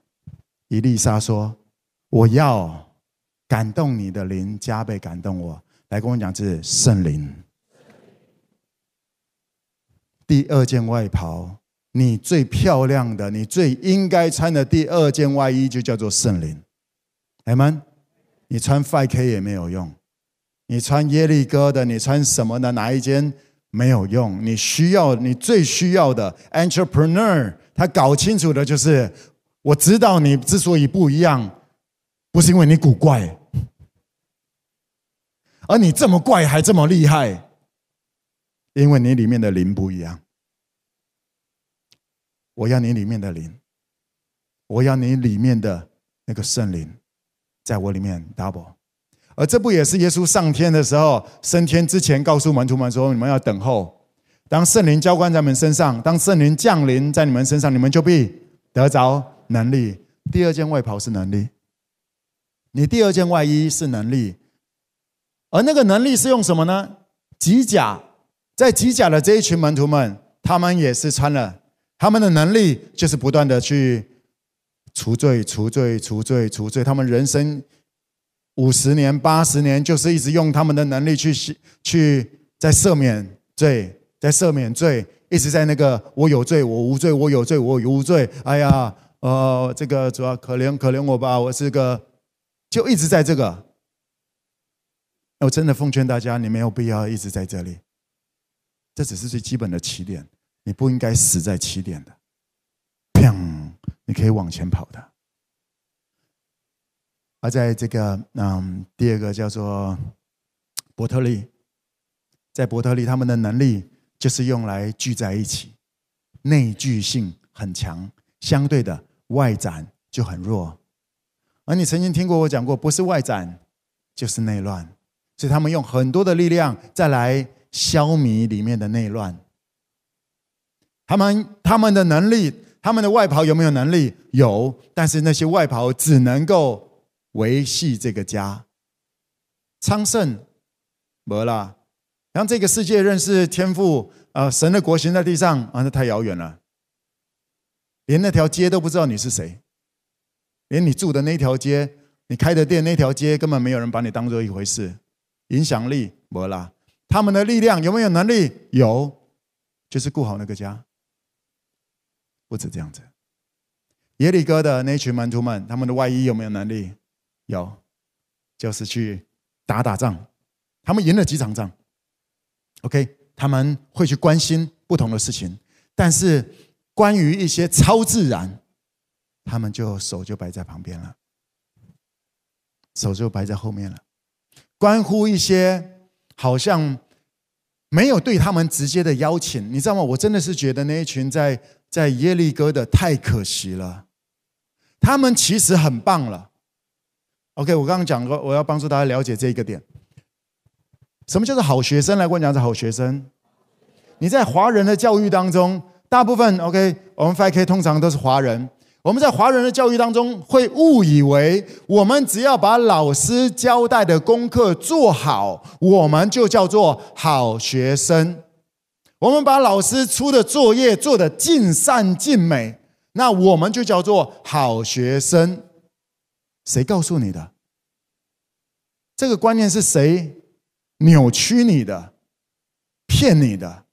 伊丽莎说：“我要感动你的灵，加倍感动我。”来跟我讲，这是圣灵。第二件外袍，你最漂亮的，你最应该穿的第二件外衣，就叫做圣灵。阿们，你穿 5K 也没有用。你穿耶利哥的，你穿什么的？哪一件没有用？你需要，你最需要的 entrepreneur，他搞清楚的就是，我知道你之所以不一样，不是因为你古怪，而你这么怪还这么厉害，因为你里面的灵不一样。我要你里面的灵，我要你里面的那个圣灵，在我里面 double。而这不也是耶稣上天的时候，升天之前告诉门徒们说：“你们要等候，当圣灵浇灌在你们身上，当圣灵降临在你们身上，你们就必得着能力。”第二件外袍是能力，你第二件外衣是能力，而那个能力是用什么呢？机甲，在机甲的这一群门徒们，他们也是穿了，他们的能力就是不断的去除罪、除罪、除罪、除罪，他们人生。五十年、八十年，就是一直用他们的能力去去在赦免罪，在赦免罪，一直在那个我有罪，我无罪，我有罪，我无罪。哎呀，呃，这个主要可怜可怜我吧，我是个，就一直在这个。我真的奉劝大家，你没有必要一直在这里，这只是最基本的起点，你不应该死在起点的。砰，你可以往前跑的。而在这个嗯，第二个叫做伯特利，在伯特利，他们的能力就是用来聚在一起，内聚性很强，相对的外展就很弱。而你曾经听过我讲过，不是外展就是内乱。所以他们用很多的力量再来消弭里面的内乱。他们他们的能力，他们的外袍有没有能力？有，但是那些外袍只能够维系这个家。昌盛，没了。让这个世界认识天赋，呃，神的国行在地上啊，那太遥远了。连那条街都不知道你是谁，连你住的那条街，你开的店那条街，根本没有人把你当做一回事。影响力没了，他们的力量有没有能力？有，就是顾好那个家。不止这样子，耶利哥的那群门徒们，他们的外衣有没有能力？有，就是去打打仗。他们赢了几场仗。OK，他们会去关心不同的事情，但是关于一些超自然，他们就手就摆在旁边了，手就摆在后面了。关乎一些好像没有对他们直接的邀请，你知道吗？我真的是觉得那一群在在耶利哥的太可惜了。他们其实很棒了。OK，我刚刚讲过，我要帮助大家了解这一个点。什么叫做好学生？来跟我讲，是好学生。你在华人的教育当中，大部分 OK，我们 5K 通常都是华人。我们在华人的教育当中，会误以为我们只要把老师交代的功课做好，我们就叫做好学生。我们把老师出的作业做得尽善尽美，那我们就叫做好学生。谁告诉你的？这个观念是谁扭曲你的、骗你的？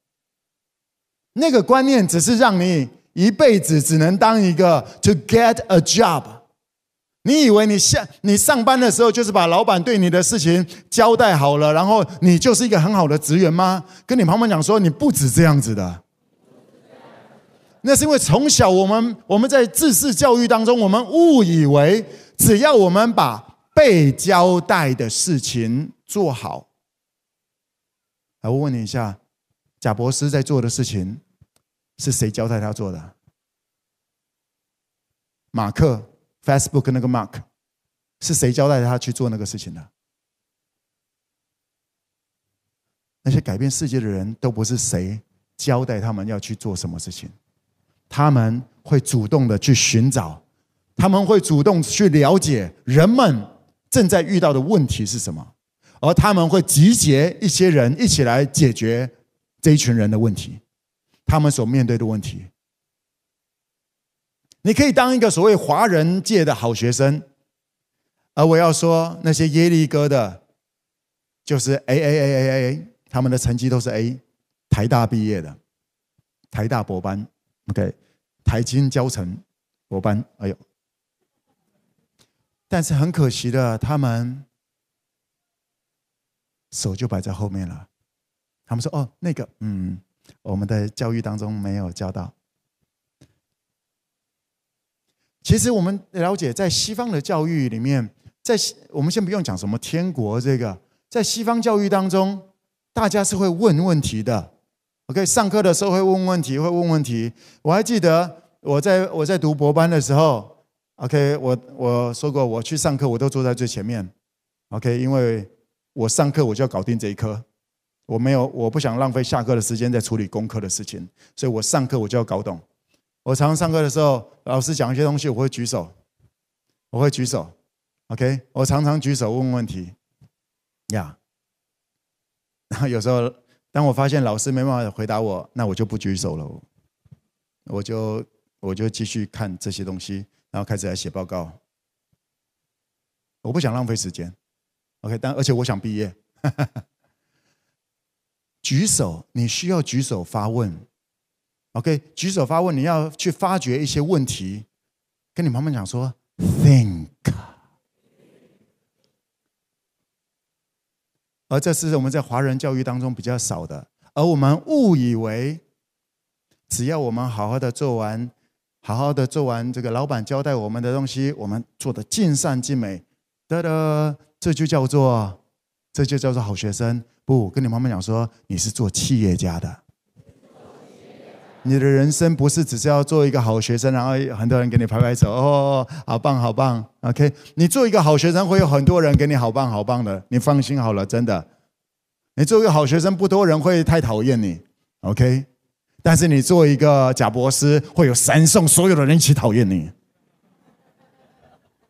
那个观念只是让你。一辈子只能当一个 to get a job，你以为你下你上班的时候就是把老板对你的事情交代好了，然后你就是一个很好的职员吗？跟你旁边讲说你不止这样子的，那是因为从小我们我们在知识教育当中，我们误以为只要我们把被交代的事情做好，来，我问你一下，贾伯斯在做的事情。是谁交代他做的？马克，Facebook 那个 Mark，是谁交代他去做那个事情的？那些改变世界的人都不是谁交代他们要去做什么事情，他们会主动的去寻找，他们会主动去了解人们正在遇到的问题是什么，而他们会集结一些人一起来解决这一群人的问题。他们所面对的问题，你可以当一个所谓华人界的好学生，而我要说那些耶利哥的，就是 A A A A A，他们的成绩都是 A，台大毕业的，台大博班，OK，台金教成博班，哎呦，但是很可惜的，他们手就摆在后面了，他们说哦，那个，嗯。我们的教育当中没有教到。其实我们了解，在西方的教育里面，在我们先不用讲什么天国这个，在西方教育当中，大家是会问问题的。OK，上课的时候会问问题，会问问题。我还记得我在我在读博班的时候，OK，我我说过，我去上课我都坐在最前面。OK，因为我上课我就要搞定这一科。我没有，我不想浪费下课的时间在处理功课的事情，所以我上课我就要搞懂。我常常上课的时候，老师讲一些东西，我会举手，我会举手，OK，我常常举手问问题，呀。然后有时候，当我发现老师没办法回答我，那我就不举手了，我就我就继续看这些东西，然后开始来写报告。我不想浪费时间 OK，但而且我想毕业。举手，你需要举手发问。OK，举手发问，你要去发掘一些问题，跟你妈妈讲说，Think。而这是我们在华人教育当中比较少的，而我们误以为，只要我们好好的做完，好好的做完这个老板交代我们的东西，我们做的尽善尽美，得得，这就叫做，这就叫做好学生。不，跟你妈妈讲说，你是做企业家的，你的人生不是只是要做一个好学生，然后很多人给你拍拍手，哦，好棒好棒，OK，你做一个好学生会有很多人给你好棒好棒的，你放心好了，真的，你做一个好学生不多人会太讨厌你，OK。但是你做一个贾博士，会有三送所有的人一起讨厌你，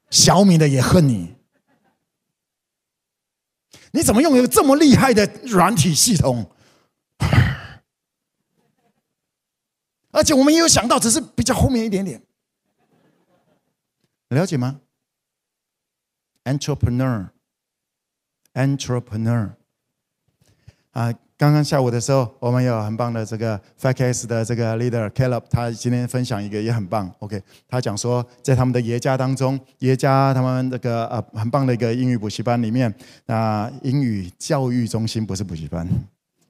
小米的也恨你。你怎么拥有这么厉害的软体系统？而且我们也有想到，只是比较后面一点点，了解吗？Entrepreneur，Entrepreneur，啊。刚刚下午的时候，我们有很棒的这个 FactCase 的这个 leader Caleb，他今天分享一个也很棒。OK，他讲说，在他们的爷家当中，爷家他们那个呃很棒的一个英语补习班里面，那英语教育中心不是补习班，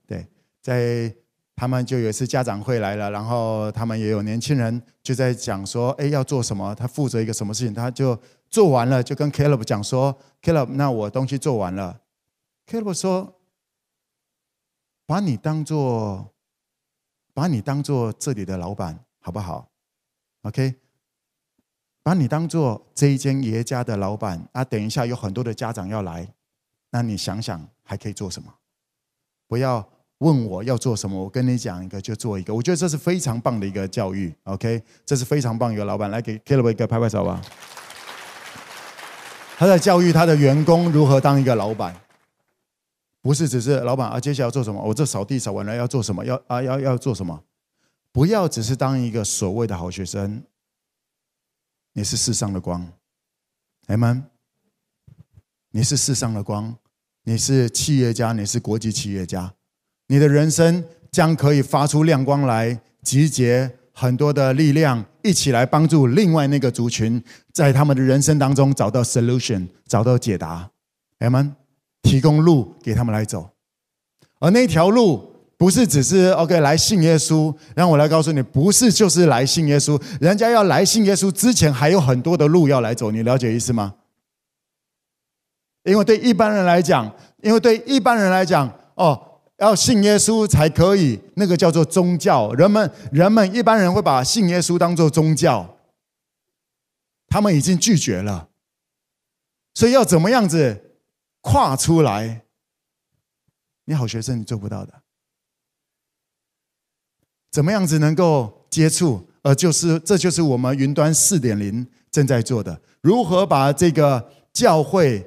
对，在他们就有一次家长会来了，然后他们也有年轻人就在讲说，哎，要做什么？他负责一个什么事情？他就做完了，就跟 Caleb 讲说，Caleb，那我东西做完了。Caleb 说。把你当做，把你当做这里的老板，好不好？OK，把你当做这一间爷家的老板啊。等一下有很多的家长要来，那你想想还可以做什么？不要问我要做什么，我跟你讲一个就做一个。我觉得这是非常棒的一个教育。OK，这是非常棒一个老板，来给 Caleb 一个拍拍手吧。他在教育他的员工如何当一个老板。不是只是老板啊，接下来要做什么？我这扫地扫完了要做什么？要啊要要做什么？不要只是当一个所谓的好学生。你是世上的光 m。你是世上的光，你是企业家，你是国际企业家，你的人生将可以发出亮光来，集结很多的力量，一起来帮助另外那个族群，在他们的人生当中找到 solution，找到解答，Amen。提供路给他们来走，而那条路不是只是 OK 来信耶稣，让我来告诉你，不是就是来信耶稣。人家要来信耶稣之前，还有很多的路要来走，你了解意思吗？因为对一般人来讲，因为对一般人来讲，哦，要信耶稣才可以，那个叫做宗教。人们人们一般人会把信耶稣当做宗教，他们已经拒绝了，所以要怎么样子？跨出来，你好学生，你做不到的。怎么样子能够接触？呃，就是这就是我们云端四点零正在做的，如何把这个教会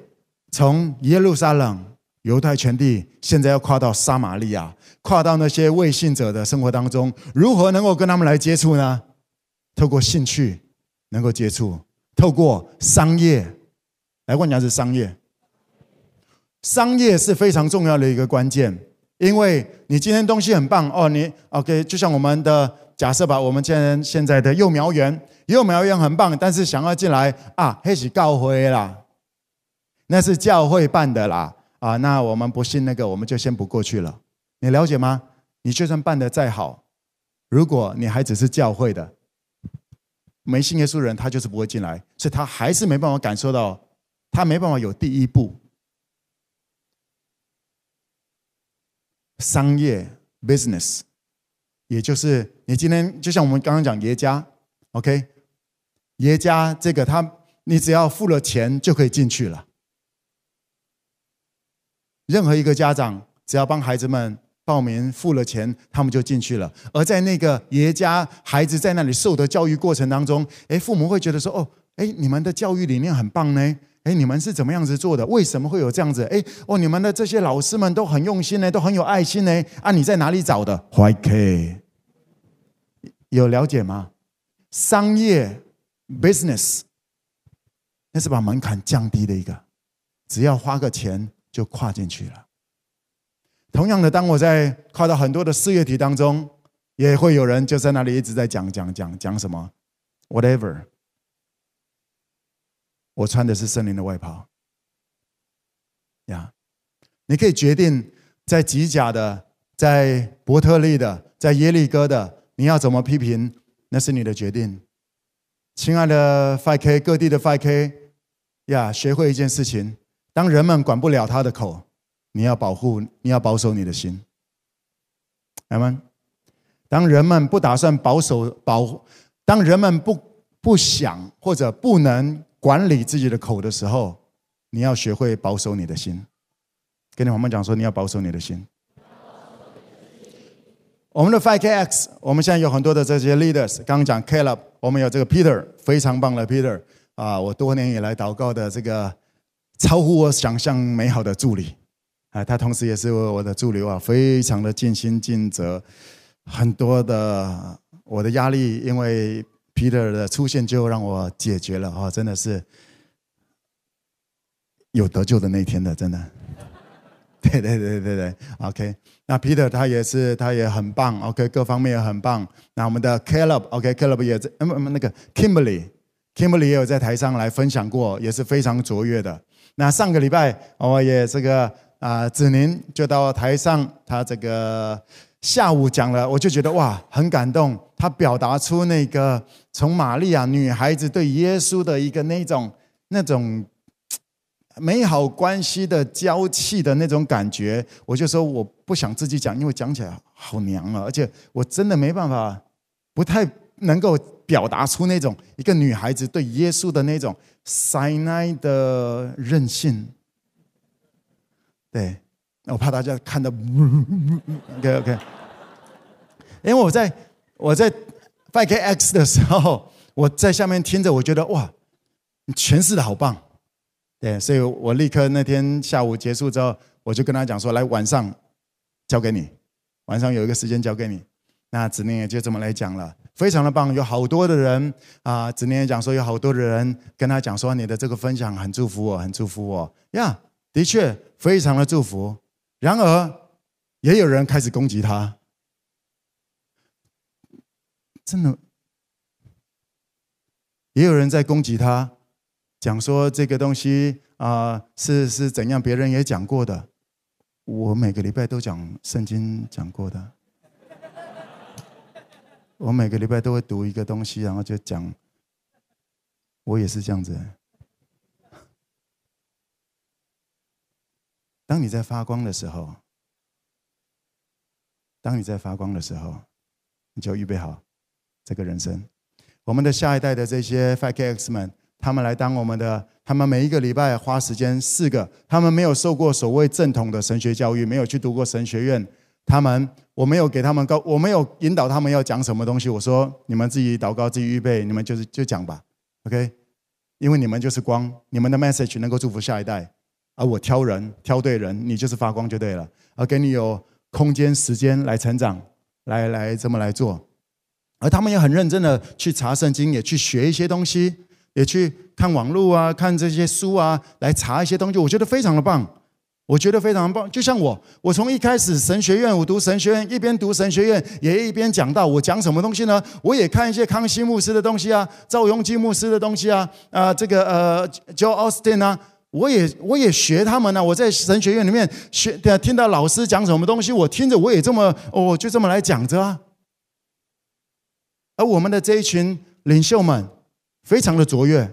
从耶路撒冷、犹太全地，现在要跨到撒玛利亚，跨到那些未信者的生活当中，如何能够跟他们来接触呢？透过兴趣能够接触，透过商业来问讲是商业。商业是非常重要的一个关键，因为你今天东西很棒哦，你 OK，就像我们的假设吧，我们现在现在的幼苗园，幼苗园很棒，但是想要进来啊，黑起教会啦，那是教会办的啦，啊，那我们不信那个，我们就先不过去了。你了解吗？你就算办得再好，如果你还只是教会的，没信耶稣的人，他就是不会进来，所以他还是没办法感受到，他没办法有第一步。商业 business，也就是你今天就像我们刚刚讲耶加，OK，耶加这个他，你只要付了钱就可以进去了。任何一个家长只要帮孩子们报名付了钱，他们就进去了。而在那个爷爷家，孩子在那里受的教育过程当中，哎，父母会觉得说，哦，哎，你们的教育理念很棒呢。哎，你们是怎么样子做的？为什么会有这样子？哎，哦，你们的这些老师们都很用心呢，都很有爱心呢。啊，你在哪里找的？YK，有了解吗？商业 business，那是把门槛降低的一个只要花个钱就跨进去了。同样的，当我在跨到很多的事业体当中，也会有人就在那里一直在讲讲讲讲什么，whatever。我穿的是森林的外袍，呀，你可以决定在吉甲的，在伯特利的，在耶利哥的，你要怎么批评，那是你的决定。亲爱的 5K，各地的 5K，呀，学会一件事情：当人们管不了他的口，你要保护，你要保守你的心。阿们。当人们不打算保守保，当人们不不想或者不能。管理自己的口的时候，你要学会保守你的心。跟你伙伴讲说，你要保守你的心。我们的 5KX，我们现在有很多的这些 leaders。刚刚讲 Caleb，我们有这个 Peter，非常棒的 Peter 啊！我多年以来祷告的这个超乎我想象美好的助理啊，他同时也是我的助理啊，非常的尽心尽责。很多的我的压力，因为。Peter 的出现就让我解决了哦，真的是有得救的那一天的，真的。对对对对对，OK。那 Peter 他也是，他也很棒，OK，各方面也很棒。那我们的 Caleb，OK，Caleb 也在，嗯嗯，那个 Kimberly，Kimberly 也有在台上来分享过，也是非常卓越的。那上个礼拜我也这个啊，子宁就到台上，他这个。下午讲了，我就觉得哇，很感动。他表达出那个从玛利亚女孩子对耶稣的一个那种那种美好关系的娇气的那种感觉。我就说我不想自己讲，因为讲起来好娘啊，而且我真的没办法，不太能够表达出那种一个女孩子对耶稣的那种塞奶的任性。对。我怕大家看到，OK OK，因为我在我在 5KX 的时候，我在下面听着，我觉得哇，你诠释的好棒，对，所以我立刻那天下午结束之后，我就跟他讲说，来晚上交给你，晚上有一个时间交给你，那子宁也就这么来讲了，非常的棒，有好多的人啊，子宁也讲说有好多的人跟他讲说，你的这个分享很祝福我，很祝福我，呀，的确非常的祝福。然而，也有人开始攻击他，真的，也有人在攻击他，讲说这个东西啊、是是怎样，别人也讲过的。我每个礼拜都讲圣经讲过的，我每个礼拜都会读一个东西，然后就讲，我也是这样子。当你在发光的时候，当你在发光的时候，你就预备好这个人生。我们的下一代的这些 5KX 们，他们来当我们的，他们每一个礼拜花时间四个，他们没有受过所谓正统的神学教育，没有去读过神学院，他们我没有给他们告，我没有引导他们要讲什么东西。我说你们自己祷告，自己预备，你们就是就讲吧，OK？因为你们就是光，你们的 message 能够祝福下一代。而我挑人，挑对人，你就是发光就对了。而给你有空间、时间来成长，来来这么来做。而他们也很认真的去查圣经，也去学一些东西，也去看网络啊，看这些书啊，来查一些东西。我觉得非常的棒，我觉得非常棒。就像我，我从一开始神学院，我读神学院，一边读神学院，也一边讲到。我讲什么东西呢？我也看一些康熙牧师的东西啊，赵永基牧师的东西啊，啊，这个呃，Joe Austin 啊。我也我也学他们呢、我在神学院里面学，听到老师讲什么东西，我听着我也这么，哦，就这么来讲着啊。而我们的这一群领袖们非常的卓越，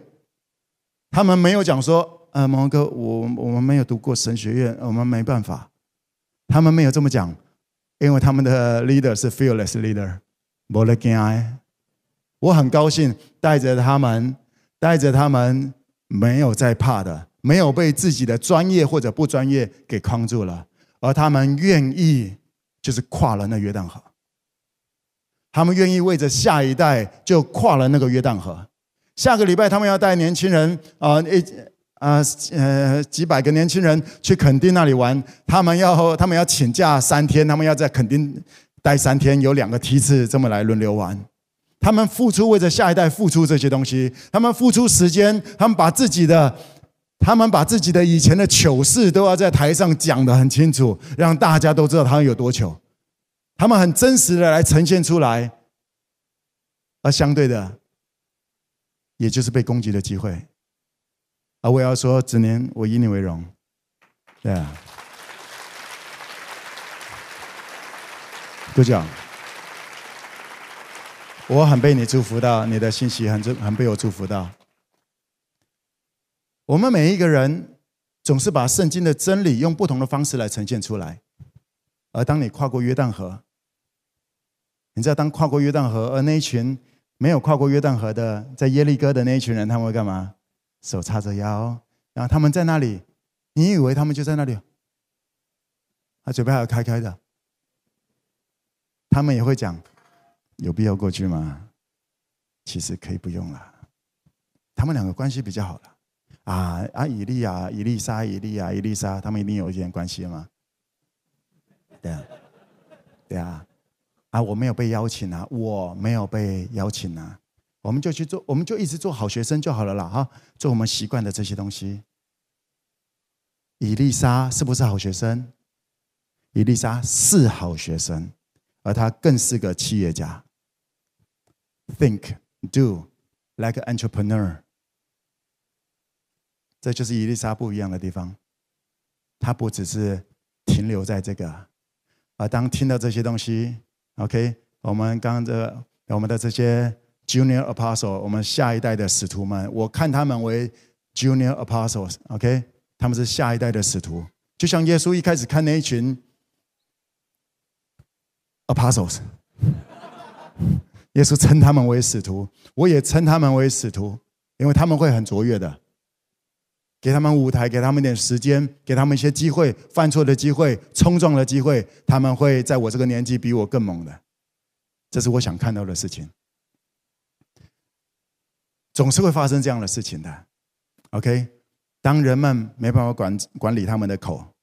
他们没有讲说，呃，毛哥，我我们没有读过神学院，我们没办法。他们没有这么讲，因为他们的 leader 是 fearless leader，没得惊。我很高兴带着他们，带着他们没有在怕的。没有被自己的专业或者不专业给框住了，而他们愿意就是跨了那约旦河，他们愿意为着下一代就跨了那个约旦河。下个礼拜他们要带年轻人啊一啊呃几百个年轻人去垦丁那里玩，他们要他们要请假三天，他们要在垦丁待三天，有两个梯次这么来轮流玩。他们付出为着下一代付出这些东西，他们付出时间，他们把自己的。他们把自己的以前的糗事都要在台上讲得很清楚，让大家都知道他们有多糗。他们很真实的来呈现出来，而相对的，也就是被攻击的机会。而我要说，子年，我以你为荣。对啊，就这样。我很被你祝福到，你的信息很很被我祝福到。我们每一个人总是把圣经的真理用不同的方式来呈现出来，而当你跨过约旦河，你知道当跨过约旦河，而那一群没有跨过约旦河的，在耶利哥的那一群人，他们会干嘛？手叉着腰，然后他们在那里，你以为他们就在那里？他嘴巴还要开开的，他们也会讲。有必要过去吗？其实可以不用了。他们两个关系比较好了。啊啊！以利亚、以利沙、以利亚、以利沙，他们一定有一点关系吗？对啊，对啊。啊，我没有被邀请啊，我没有被邀请啊。我们就去做，我们就一直做好学生就好了啦，哈，做我们习惯的这些东西。伊丽莎是不是好学生？伊丽莎是好学生，而她更是个企业家。Think, do like entrepreneur。这就是伊丽莎不一样的地方，她不只是停留在这个，而当听到这些东西，OK，我们刚刚的我们的这些 Junior Apostle，我们下一代的使徒们，我看他们为 Junior Apostles，OK，他们是下一代的使徒，就像耶稣一开始看那一群 Apostles。耶稣称他们为使徒，我也称他们为使徒，因为他们会很卓越的，给他们舞台，给他们点时间，给他们一些机会，犯错的机会，冲撞的机会，他们会在我这个年纪比我更猛的，这是我想看到的事情。总是会发生这样的事情的，OK？当人们没办法管管理他们的口，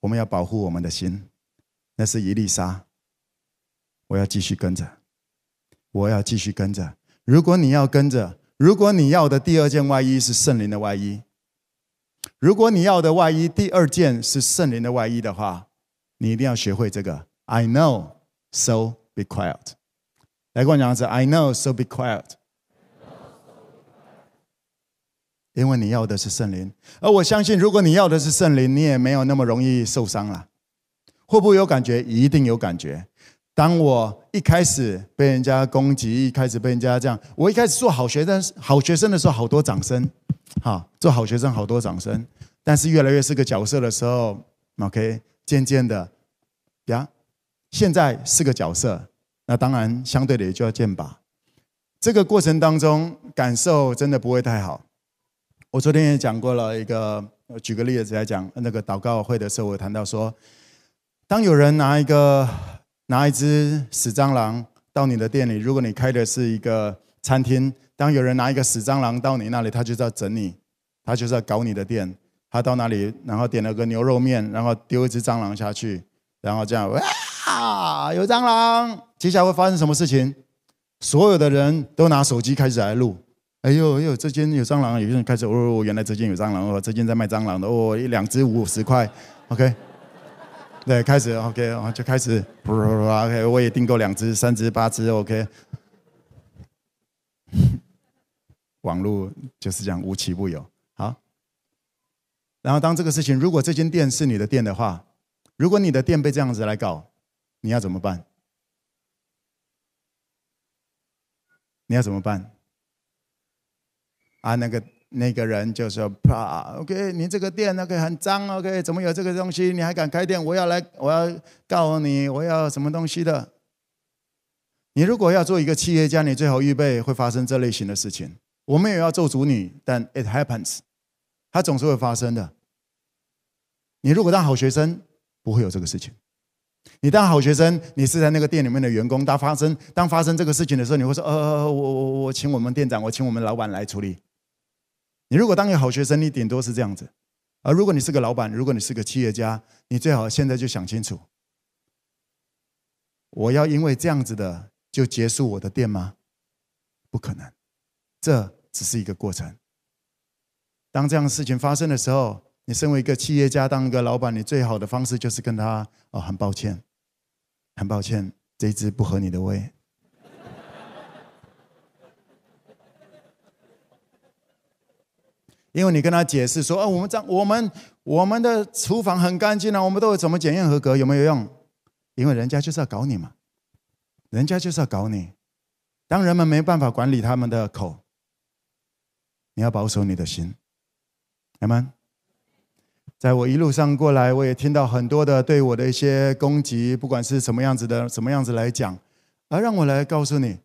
我们要保护我们的心，那是一粒沙，我要继续跟着。我要继续跟着。如果你要跟着，如果你要的第二件外衣是圣灵的外衣，如果你要的外衣第二件是圣灵的外衣的话，你一定要学会这个。I know, so be quiet。来跟我讲一次，I know, so be quiet。因为你要的是圣灵，而我相信，如果你要的是圣灵，你也没有那么容易受伤了。会不会有感觉？一定有感觉。当我一开始被人家攻击，一开始被人家这样，我一开始做好学生，好学生的时候好多掌声，好做好学生好多掌声。但是越来越是个角色的时候，OK，渐渐的呀，现在是个角色，那当然相对的也就要剑拔。这个过程当中感受真的不会太好。我昨天也讲过了一个，举个例子来讲，那个祷告会的时候，我谈到说，当有人拿一个。拿一只死蟑螂到你的店里，如果你开的是一个餐厅，当有人拿一个死蟑螂到你那里，他就是要整你，他就是要搞你的店。他到那里，然后点了个牛肉面，然后丢一只蟑螂下去，然后这样，哇，有蟑螂！接下来会发生什么事情？所有的人都拿手机开始来录。哎呦哎呦，这间有蟑螂！有些人开始哦，原来这间有蟑螂哦，这间在卖蟑螂的哦，一两只五十块，OK。对，开始 OK，然后就开始，OK，我也订购两只、三只、八只，OK。网络就是这样无奇不有。好，然后当这个事情，如果这间店是你的店的话，如果你的店被这样子来搞，你要怎么办？你要怎么办？啊，那个。那个人就说：“啪，OK，你这个店那个很脏，OK，怎么有这个东西？你还敢开店？我要来，我要告你，我要什么东西的？你如果要做一个企业家，你最好预备会发生这类型的事情。我们也要做主女，但 it happens，它总是会发生的。你如果当好学生，不会有这个事情。你当好学生，你是在那个店里面的员工，当发生当发生这个事情的时候，你会说：呃，我我我请我们店长，我请我们老板来处理。”你如果当一个好学生，你顶多是这样子；而如果你是个老板，如果你是个企业家，你最好现在就想清楚：我要因为这样子的就结束我的店吗？不可能，这只是一个过程。当这样的事情发生的时候，你身为一个企业家，当一个老板，你最好的方式就是跟他哦，很抱歉，很抱歉，这一支不合你的胃。因为你跟他解释说，哦，我们这我们我们的厨房很干净啊，我们都有怎么检验合格，有没有用？因为人家就是要搞你嘛，人家就是要搞你。当人们没办法管理他们的口，你要保守你的心，阿们。在我一路上过来，我也听到很多的对我的一些攻击，不管是什么样子的，什么样子来讲，而让我来告诉你，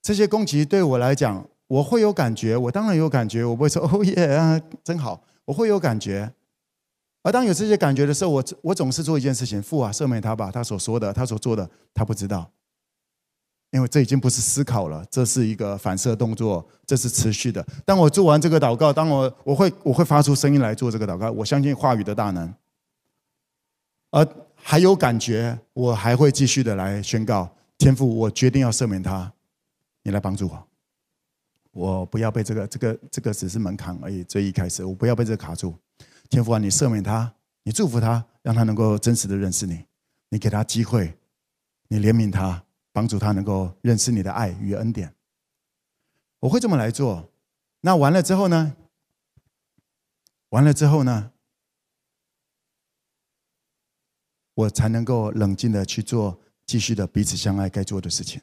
这些攻击对我来讲。我会有感觉，我当然有感觉，我不会说 哦耶啊，真好，我会有感觉。而当有这些感觉的时候，我我总是做一件事情：父啊，赦免他吧，他所说的，他所做的，他不知道。因为这已经不是思考了，这是一个反射动作，这是持续的。当我做完这个祷告，当我我会我会发出声音来做这个祷告，我相信话语的大能。而还有感觉，我还会继续的来宣告：天父，我决定要赦免他，你来帮助我。我不要被这个、这个、这个只是门槛而已。最一开始，我不要被这个卡住。天父啊，你赦免他，你祝福他，让他能够真实的认识你。你给他机会，你怜悯他，帮助他能够认识你的爱与恩典。我会这么来做。那完了之后呢？完了之后呢？我才能够冷静的去做继续的彼此相爱该做的事情。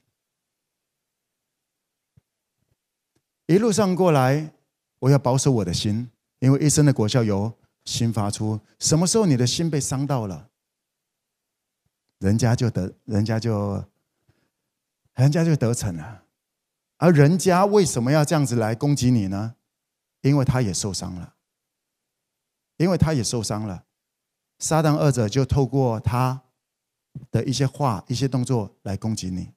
一路上过来，我要保守我的心，因为一生的果效由心发出。什么时候你的心被伤到了，人家就得，人家就，人家就得逞了。而人家为什么要这样子来攻击你呢？因为他也受伤了，因为他也受伤了。撒旦二者就透过他的一些话、一些动作来攻击你，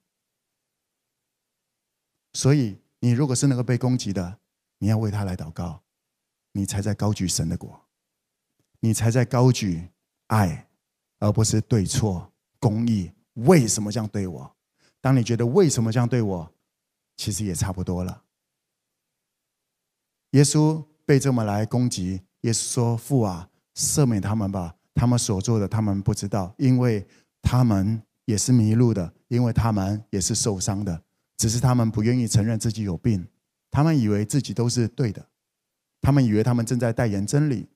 所以。你如果是那个被攻击的，你要为他来祷告，你才在高举神的国，你才在高举爱，而不是对错、公义。为什么这样对我？当你觉得为什么这样对我，其实也差不多了。耶稣被这么来攻击，耶稣说：“父啊，赦免他们吧，他们所做的，他们不知道，因为他们也是迷路的，因为他们也是受伤的。”只是他们不愿意承认自己有病，他们以为自己都是对的，他们以为他们正在代言真理，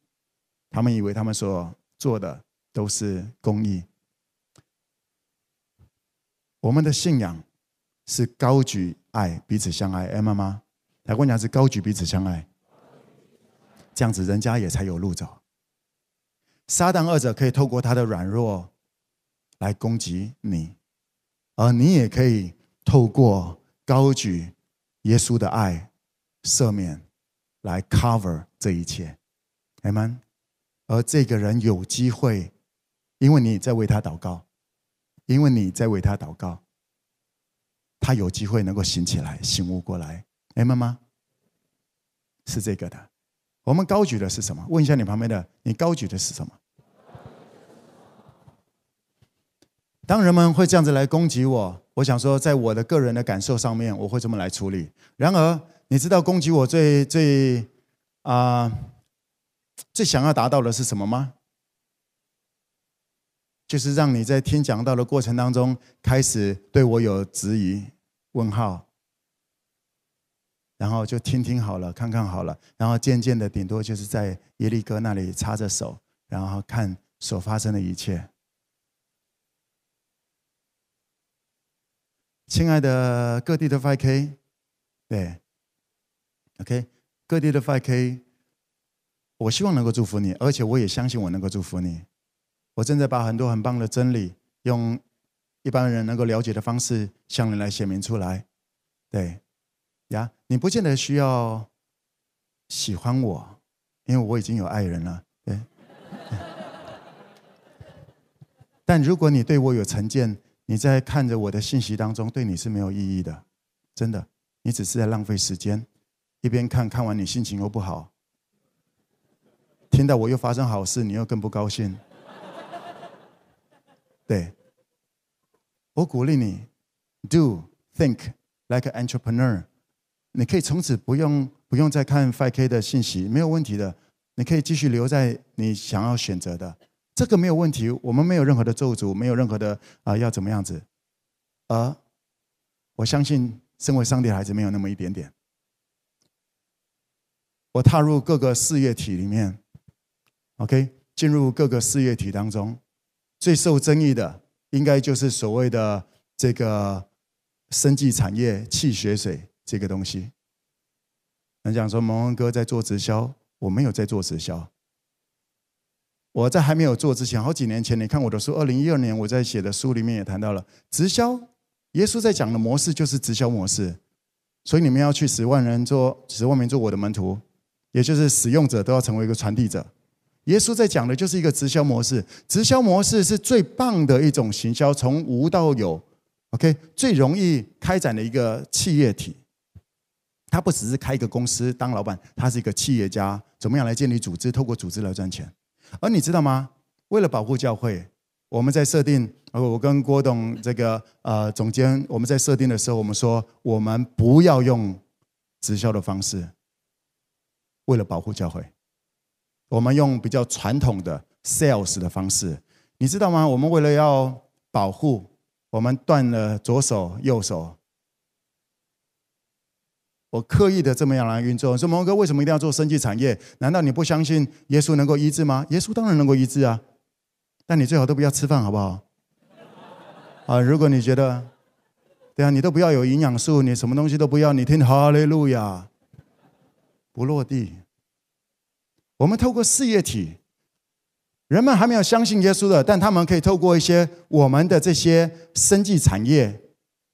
他们以为他们所做的都是公益。我们的信仰是高举爱，彼此相爱。哎，妈妈，来跟我讲是高举彼此相爱，这样子人家也才有路走。撒旦二者可以透过他的软弱来攻击你，而你也可以。透过高举耶稣的爱、赦免来 cover 这一切，Amen。而这个人有机会，因为你在为他祷告，因为你在为他祷告，他有机会能够醒起来、醒悟过来，Amen 吗？是这个的。我们高举的是什么？问一下你旁边的，你高举的是什么？当人们会这样子来攻击我，我想说，在我的个人的感受上面，我会这么来处理。然而，你知道攻击我最最啊、最想要达到的是什么吗？就是让你在听讲道的过程当中，开始对我有质疑、问号，然后就听听好了，看看好了，然后渐渐的，顶多就是在耶利哥那里插着手，然后看所发生的一切。亲爱的各地的 5K，对，OK，各地的 5K，我希望能够祝福你，而且我也相信我能够祝福你。我正在把很多很棒的真理，用一般人能够了解的方式向你来显明出来。对，呀，你不见得需要喜欢我，因为我已经有爱人了。对，但如果你对我有成见，你在看着我的信息当中，对你是没有意义的，真的，你只是在浪费时间。一边看看完，你心情又不好；听到我又发生好事，你又更不高兴。对，我鼓励你，do think like an entrepreneur。你可以从此不用不用再看 Five K 的信息，没有问题的。你可以继续留在你想要选择的，这个没有问题。我们没有任何的咒诅，没有任何的啊、要怎么样子。而我相信，身为上帝的孩子，没有那么一点点。我踏入各个事业体里面，OK，进入各个事业体当中，最受争议的应该就是所谓的这个生技产业、气血水这个东西。人讲说蒙恩哥在做直销，我没有在做直销。我在还没有做之前，好几年前，你看我的书，二零一二年我在写的书里面也谈到了直销。耶稣在讲的模式就是直销模式，所以你们要去十万人做十万名做我的门徒。也就是使用者都要成为一个传递者。耶稣在讲的就是一个直销模式，直销模式是最棒的一种行销，从无到有，OK，最容易开展的一个企业体。他不只是开一个公司当老板，他是一个企业家，怎么样来建立组织，透过组织来赚钱。而你知道吗？为了保护教会，我们在设定，呃我跟郭董这个呃总监，我们在设定的时候，我们说我们不要用直销的方式。为了保护教会，我们用比较传统的 sales 的方式，你知道吗？我们为了要保护，我们断了左手右手。我刻意的这么样来运作。说蒙哥为什么一定要做生技产业？难道你不相信耶稣能够医治吗？耶稣当然能够医治啊，但你最好都不要吃饭，好不好？啊，如果你觉得，对啊，你都不要有营养素，你什么东西都不要，你听哈利路亚。不落地。我们透过事业体，人们还没有相信耶稣的，但他们可以透过一些我们的这些生技产业，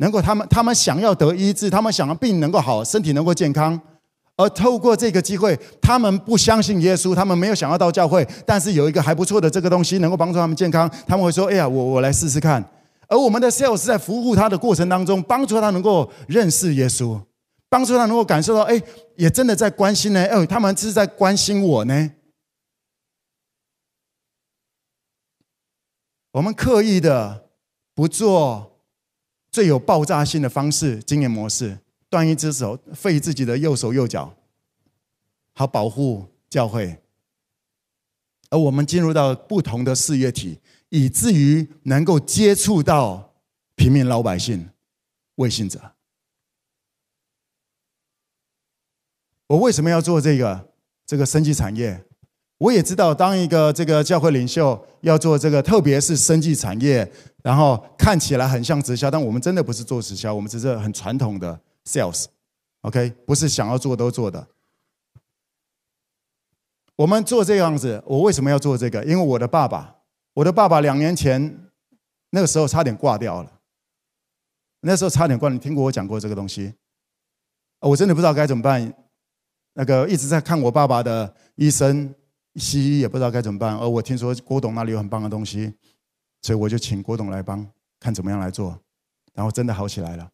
能够他们他们想要得医治，他们想要病能够好，身体能够健康，而透过这个机会，他们不相信耶稣，他们没有想要到教会，但是有一个还不错的这个东西能够帮助他们健康，他们会说：“哎呀，我我来试试看。”而我们的 sales 在服务他的过程当中，帮助他能够认识耶稣。帮助他能够感受到，哎，也真的在关心呢。哎，他们是在关心我呢。我们刻意的不做最有爆炸性的方式，经营模式，断一只手，废自己的右手右脚，好保护教会。而我们进入到不同的事业体，以至于能够接触到平民老百姓、未信者。我为什么要做这个这个生技产业？我也知道，当一个这个教会领袖要做这个，特别是生技产业，然后看起来很像直销，但我们真的不是做直销，我们只是很传统的 sales，OK，不是想要做都做的。我们做这样子，我为什么要做这个？因为我的爸爸，我的爸爸两年前那个时候差点挂掉了，那时候差点挂，你听过我讲过这个东西？我真的不知道该怎么办。那个一直在看我爸爸的医生、西医也不知道该怎么办，而我听说郭董那里有很棒的东西，所以我就请郭董来帮，看怎么样来做，然后真的好起来了。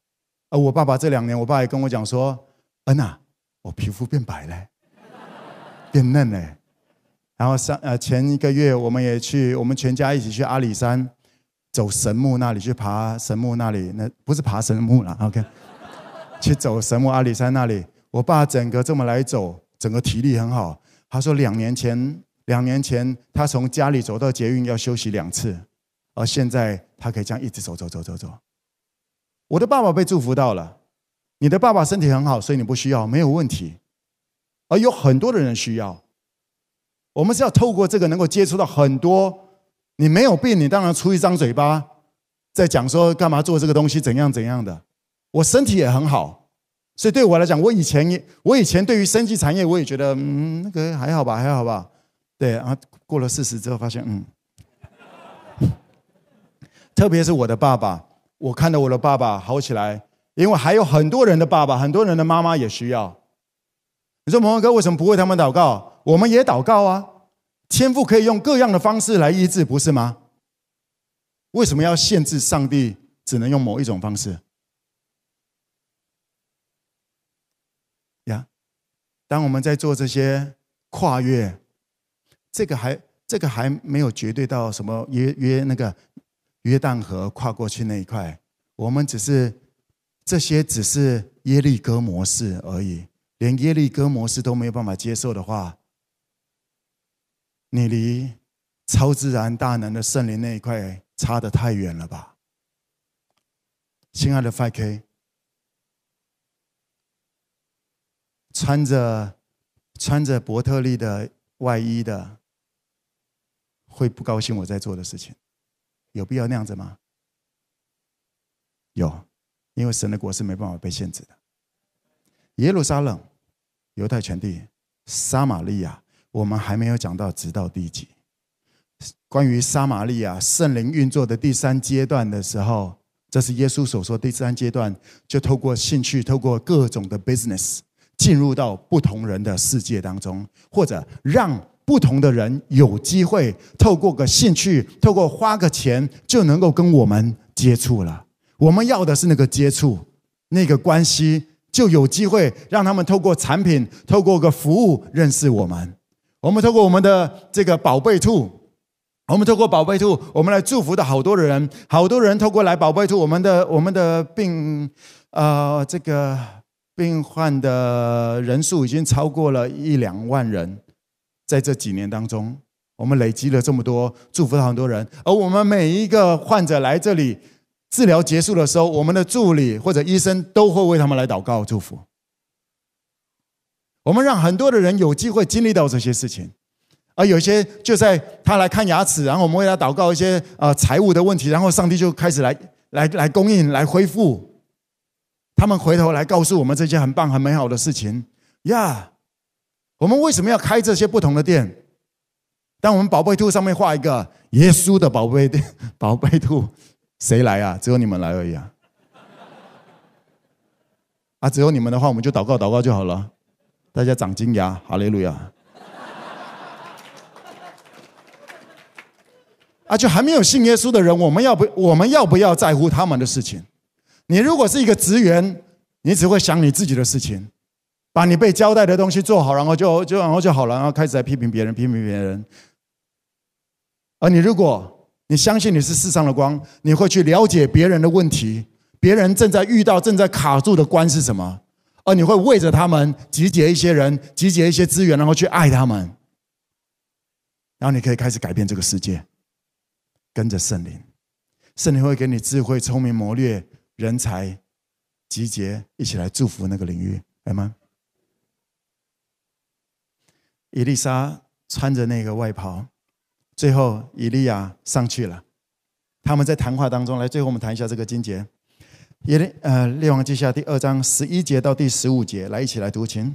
而我爸爸这两年，我爸也跟我讲说：“恩呐，我皮肤变白了，变嫩了。”然后上呃前一个月，我们也去，我们全家一起去阿里山走神木那里去爬神木那里，那不是爬神木了，OK，去走神木阿里山那里。我爸整个这么来走，整个体力很好。他说两年前，两年前他从家里走到捷运要休息两次，而现在他可以这样一直走走走走走。我的爸爸被祝福到了，你的爸爸身体很好，所以你不需要，没有问题。而有很多的人需要，我们是要透过这个能够接触到很多。你没有病，你当然出一张嘴巴在讲说干嘛做这个东西，怎样怎样的。我身体也很好。所以对我来讲，我以前也，我以前对于生技产业，我也觉得，嗯，那个还好吧，还好吧。对，然后过了四十之后，发现，嗯，特别是我的爸爸，我看到我的爸爸好起来，因为还有很多人的爸爸，很多人的妈妈也需要。你说，蒙恩哥为什么不为他们祷告？我们也祷告啊。天父可以用各样的方式来医治，不是吗？为什么要限制上帝只能用某一种方式？当我们在做这些跨越，这个还这个还没有绝对到什么约约那个约旦河跨过去那一块，我们只是这些只是耶利哥模式而已，连耶利哥模式都没有办法接受的话，你离超自然大能的圣灵那一块差得太远了吧？亲爱的 5K，穿着穿着伯特利的外衣的，会不高兴我在做的事情？有必要那样子吗？有，因为神的国是没办法被限制的。耶路撒冷、犹太全地、撒玛利亚，我们还没有讲到，直到第几。关于撒玛利亚圣灵运作的第三阶段的时候。这是耶稣所说第三阶段，就透过兴趣，透过各种的 business，进入到不同人的世界当中，或者让不同的人有机会透过个兴趣，透过花个钱，就能够跟我们接触了。我们要的是那个接触，那个关系，就有机会让他们透过产品，透过个服务认识我们。我们透过我们的这个宝贝兔。我们透过宝贝兔，我们来祝福的好多人，好多人透过来宝贝兔，我们的我们的病，呃，这个病患的人数已经超过了一两万人，在这几年当中，我们累积了这么多，祝福了很多人。而我们每一个患者来这里治疗结束的时候，我们的助理或者医生都会为他们来祷告祝福。我们让很多的人有机会经历到这些事情。而有些就在他来看牙齿，然后我们为他祷告一些呃财务的问题，然后上帝就开始来来来供应、来恢复。他们回头来告诉我们这些很棒、很美好的事情呀。我们为什么要开这些不同的店？当我们宝贝兔上面画一个耶稣的宝贝店，宝贝兔，谁来啊？只有你们来而已啊！啊，只有你们的话，我们就祷告祷告就好了。大家长金牙，哈利路亚。啊，就还没有信耶稣的人，我们要不我们要不要在乎他们的事情？你如果是一个职员，你只会想你自己的事情，把你被交代的东西做好，然后就就然后就好了，然后开始来批评别人，批评别人。而你如果你相信你是世上的光，你会去了解别人的问题，别人正在遇到、正在卡住的关是什么，而你会为着他们集结一些人，集结一些资源，然后去爱他们，然后你可以开始改变这个世界。跟着圣灵，圣灵会给你智慧、聪明、谋略、人才，集结一起来祝福那个领域，来吗？伊丽莎穿着那个外袍，最后以利亚上去了。他们在谈话当中，来，最后我们谈一下这个经节，耶利呃列王记下第二章十一节到第十五节，来一起来读经。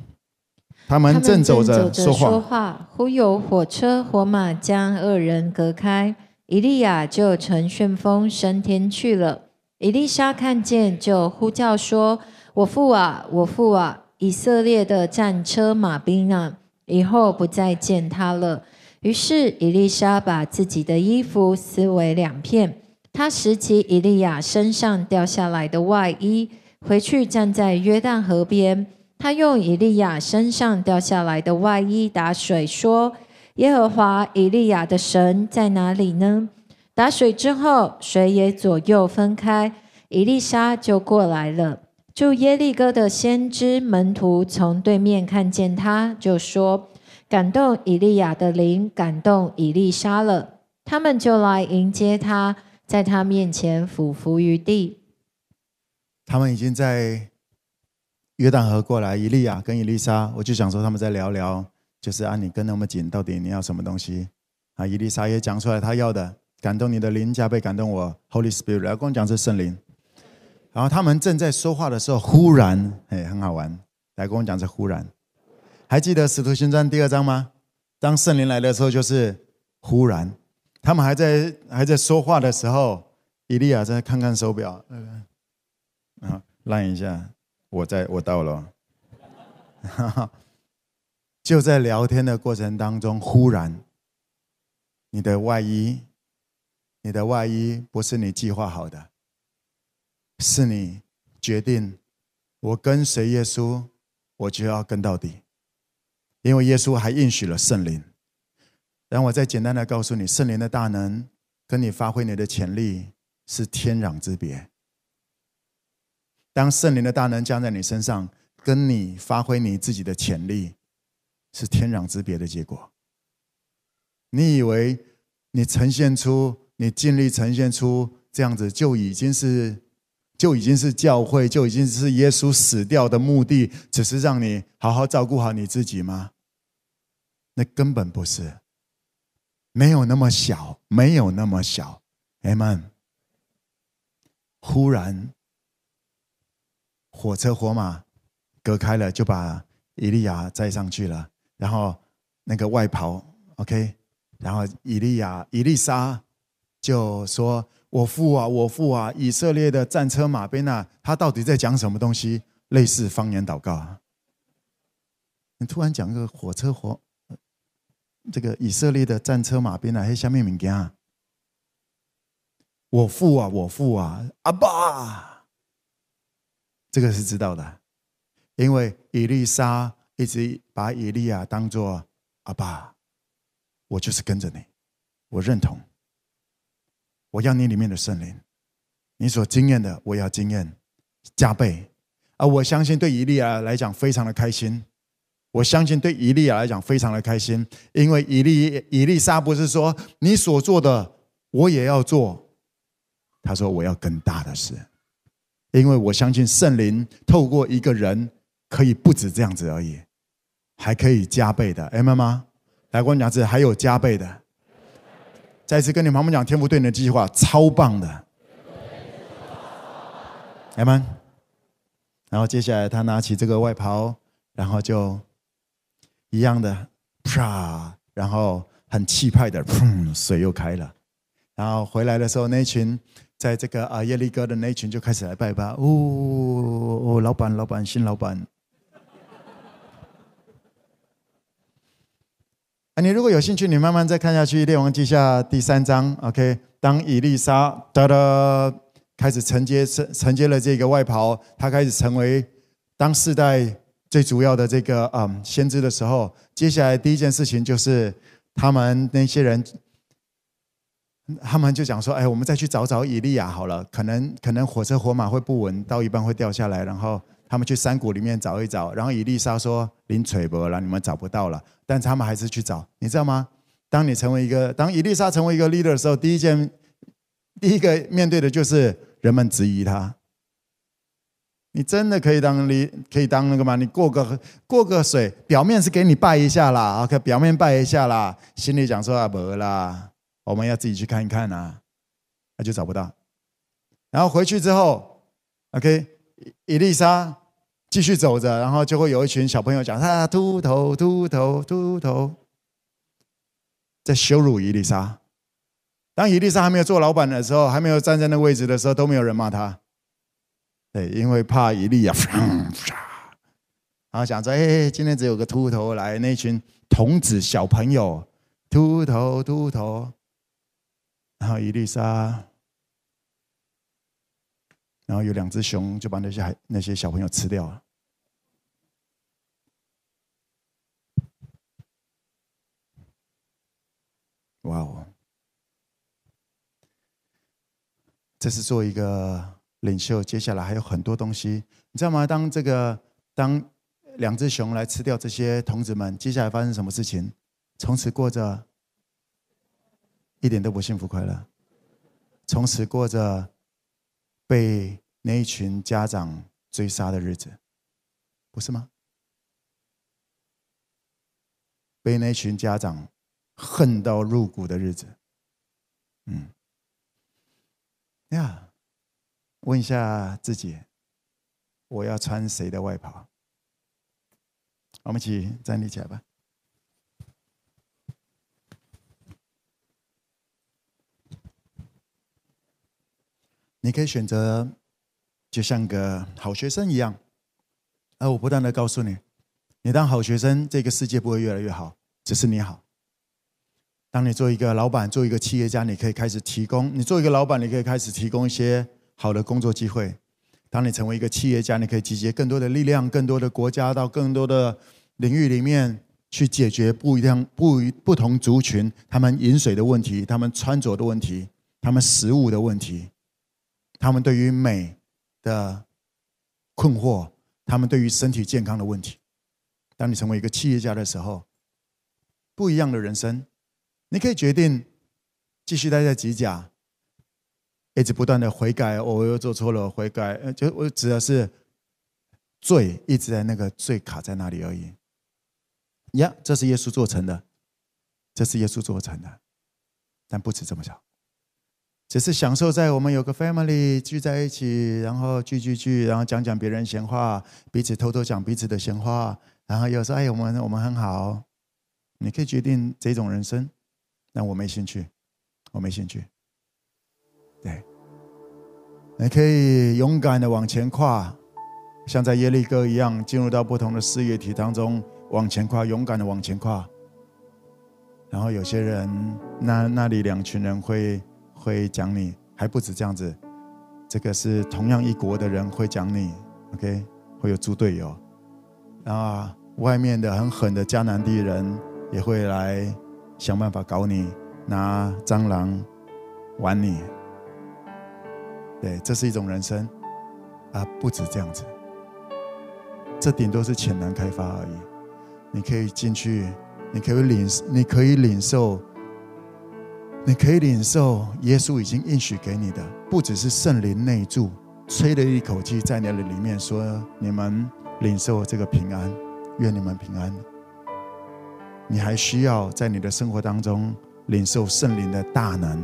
他们正走着说话，忽有火车火马将二人隔开。以利亚就乘旋风升天去了。以利沙看见，就呼叫说：“我父啊，我父啊！以色列的战车马兵啊！”以后不再见他了。于是以利沙把自己的衣服撕为两片，他拾起以利亚身上掉下来的外衣，回去站在约旦河边。他用以利亚身上掉下来的外衣打水，说。耶和华以利亚的神在哪里呢？打水之后，水也左右分开，以利沙就过来了。住耶利哥的先知门徒从对面看见他，就说：“感动以利亚的灵，感动以利沙了。”他们就来迎接他，在他面前俯伏于地。他们已经在约旦河过来，以利亚跟以利沙，我就想说他们在聊聊。就是啊，你跟那么紧，到底你要什么东西？啊，以利沙也讲出来他要的，感动你的灵加倍感动我，Holy Spirit，来跟我讲是圣灵。然后他们正在说话的时候，忽然，哎，很好玩，来跟我讲是忽然。还记得使徒行传第二章吗？当圣灵来的时候，就是忽然。他们还在还在说话的时候，以利亚在看看手表，啊，让一下，我在我到了。哈哈。就在聊天的过程当中，忽然，你的外衣，你的外衣不是你计划好的，是你决定，我跟随耶稣，我就要跟到底，因为耶稣还应许了圣灵。让我再简单的告诉你，圣灵的大能跟你发挥你的潜力是天壤之别。当圣灵的大能降在你身上，跟你发挥你自己的潜力。是天壤之别的结果。你以为你呈现出，你尽力呈现出这样子，就已经是，就已经是教会，就已经是耶稣死掉的目的，只是让你好好照顾好你自己吗？那根本不是，没有那么小，没有那么小。Amen。忽然，火车火马隔开了，就把以利亚载上去了，然后那个外袍，OK。然后以利亚、以利沙就说：“我父啊，我父啊，以色列的战车马兵啊，他到底在讲什么东西？类似方言祷告。你突然讲个火车火，这个以色列的战车马兵啊，还下面物件啊？我父啊，我父啊，阿爸，这个是知道的，因为以利沙一直把以利亚当作阿爸。”我就是跟着你，我认同。我要你里面的圣灵，你所经验的，我要经验加倍。而我相信对以利亚来讲非常的开心。我相信对以利亚来讲非常的开心，因为以利以利沙不是说你所做的我也要做，他说我要更大的事，因为我相信圣灵透过一个人可以不止这样子而已，还可以加倍的，明白吗？来，我讲这还有加倍的。再次跟你们讲，天父对你的计划超棒的。来吗？然后接下来他拿起这个外袍，然后就一样的啪，然后很气派的砰，水又开了。然后回来的时候，那群在这个啊耶利哥的那群就开始来拜拜。哦哦，老板，老板，新老板。你如果有兴趣，你慢慢再看下去，《列王记下》第三章，OK。当以利沙开始承接承承接了这个外袍，他开始成为当世代最主要的这个嗯先知的时候，接下来第一件事情就是他们那些人，他们就讲说：“哎，我们再去找找以利亚好了，可能可能火车火马会不稳，到一半会掉下来，然后。”他们去山谷里面找一找，然后以利沙说：“林垂伯了，你们找不到了。”但他们还是去找，你知道吗？当你成为一个，当以利沙成为一个 leader 的时候，第一件、第一个面对的就是人们质疑他。你真的可以当你可以当那个吗？你过个过个水，表面是给你拜一下啦，OK，表面拜一下啦，心里讲说啊，伯啦，我们要自己去看一看啊，那就找不到。然后回去之后，OK，以利沙。继续走着，然后就会有一群小朋友讲：“他秃头，秃头，秃头，在羞辱伊丽莎。”当伊丽莎还没有做老板的时候，还没有站在那位置的时候，都没有人骂他。对，因为怕伊利亚，然后想着：“哎，今天只有个秃头来，那群童子小朋友，秃头，秃头。”然后伊丽莎。然后有两只熊就把那些孩那些小朋友吃掉了。哇哦！这是做一个领袖，接下来还有很多东西，你知道吗？当这个当两只熊来吃掉这些童子们，接下来发生什么事情？从此过着一点都不幸福快乐，从此过着被。那一群家长追杀的日子，不是吗？被那群家长恨到入骨的日子，嗯，呀，问一下自己，我要穿谁的外袍？我们一起站立起来吧。你可以选择。就像个好学生一样，而我不断的告诉你，你当好学生，这个世界不会越来越好，只是你好。当你做一个老板，做一个企业家，你可以开始提供；你做一个老板，你可以开始提供一些好的工作机会。当你成为一个企业家，你可以集结更多的力量，更多的国家到更多的领域里面去解决不一样、不不同族群他们饮水的问题、他们穿着的问题、他们食物的问题、他们对于美。的困惑，他们对于身体健康的问题。当你成为一个企业家的时候，不一样的人生，你可以决定继续待在吉甲，一直不断的悔改，我又做错了，悔改，就我指的是罪一直在那个罪卡在那里而已。呀，这是耶稣做成的，这是耶稣做成的，但不止这么小。只是享受在我们有个 family 聚在一起，然后聚聚聚，然后讲讲别人闲话，彼此偷偷讲彼此的闲话，然后有时候哎，我们我们很好，你可以决定这种人生，但我没兴趣，我没兴趣。对，你可以勇敢的往前跨，像在耶利哥一样，进入到不同的事业体当中往前跨，勇敢的往前跨。然后有些人，那那里两群人会。会讲你，还不止这样子，这个是同样一国的人会讲你，OK，会有猪队友，啊，外面的很狠的迦南地人也会来想办法搞你，拿蟑螂玩你，对，这是一种人生，啊，不止这样子，这顶多是潜能开发而已，你可以进去，你可以领，你可以领受。你可以领受耶稣已经应许给你的，不只是圣灵内住，吹了一口气在你的里面，说你们领受这个平安，愿你们平安。你还需要在你的生活当中领受圣灵的大能。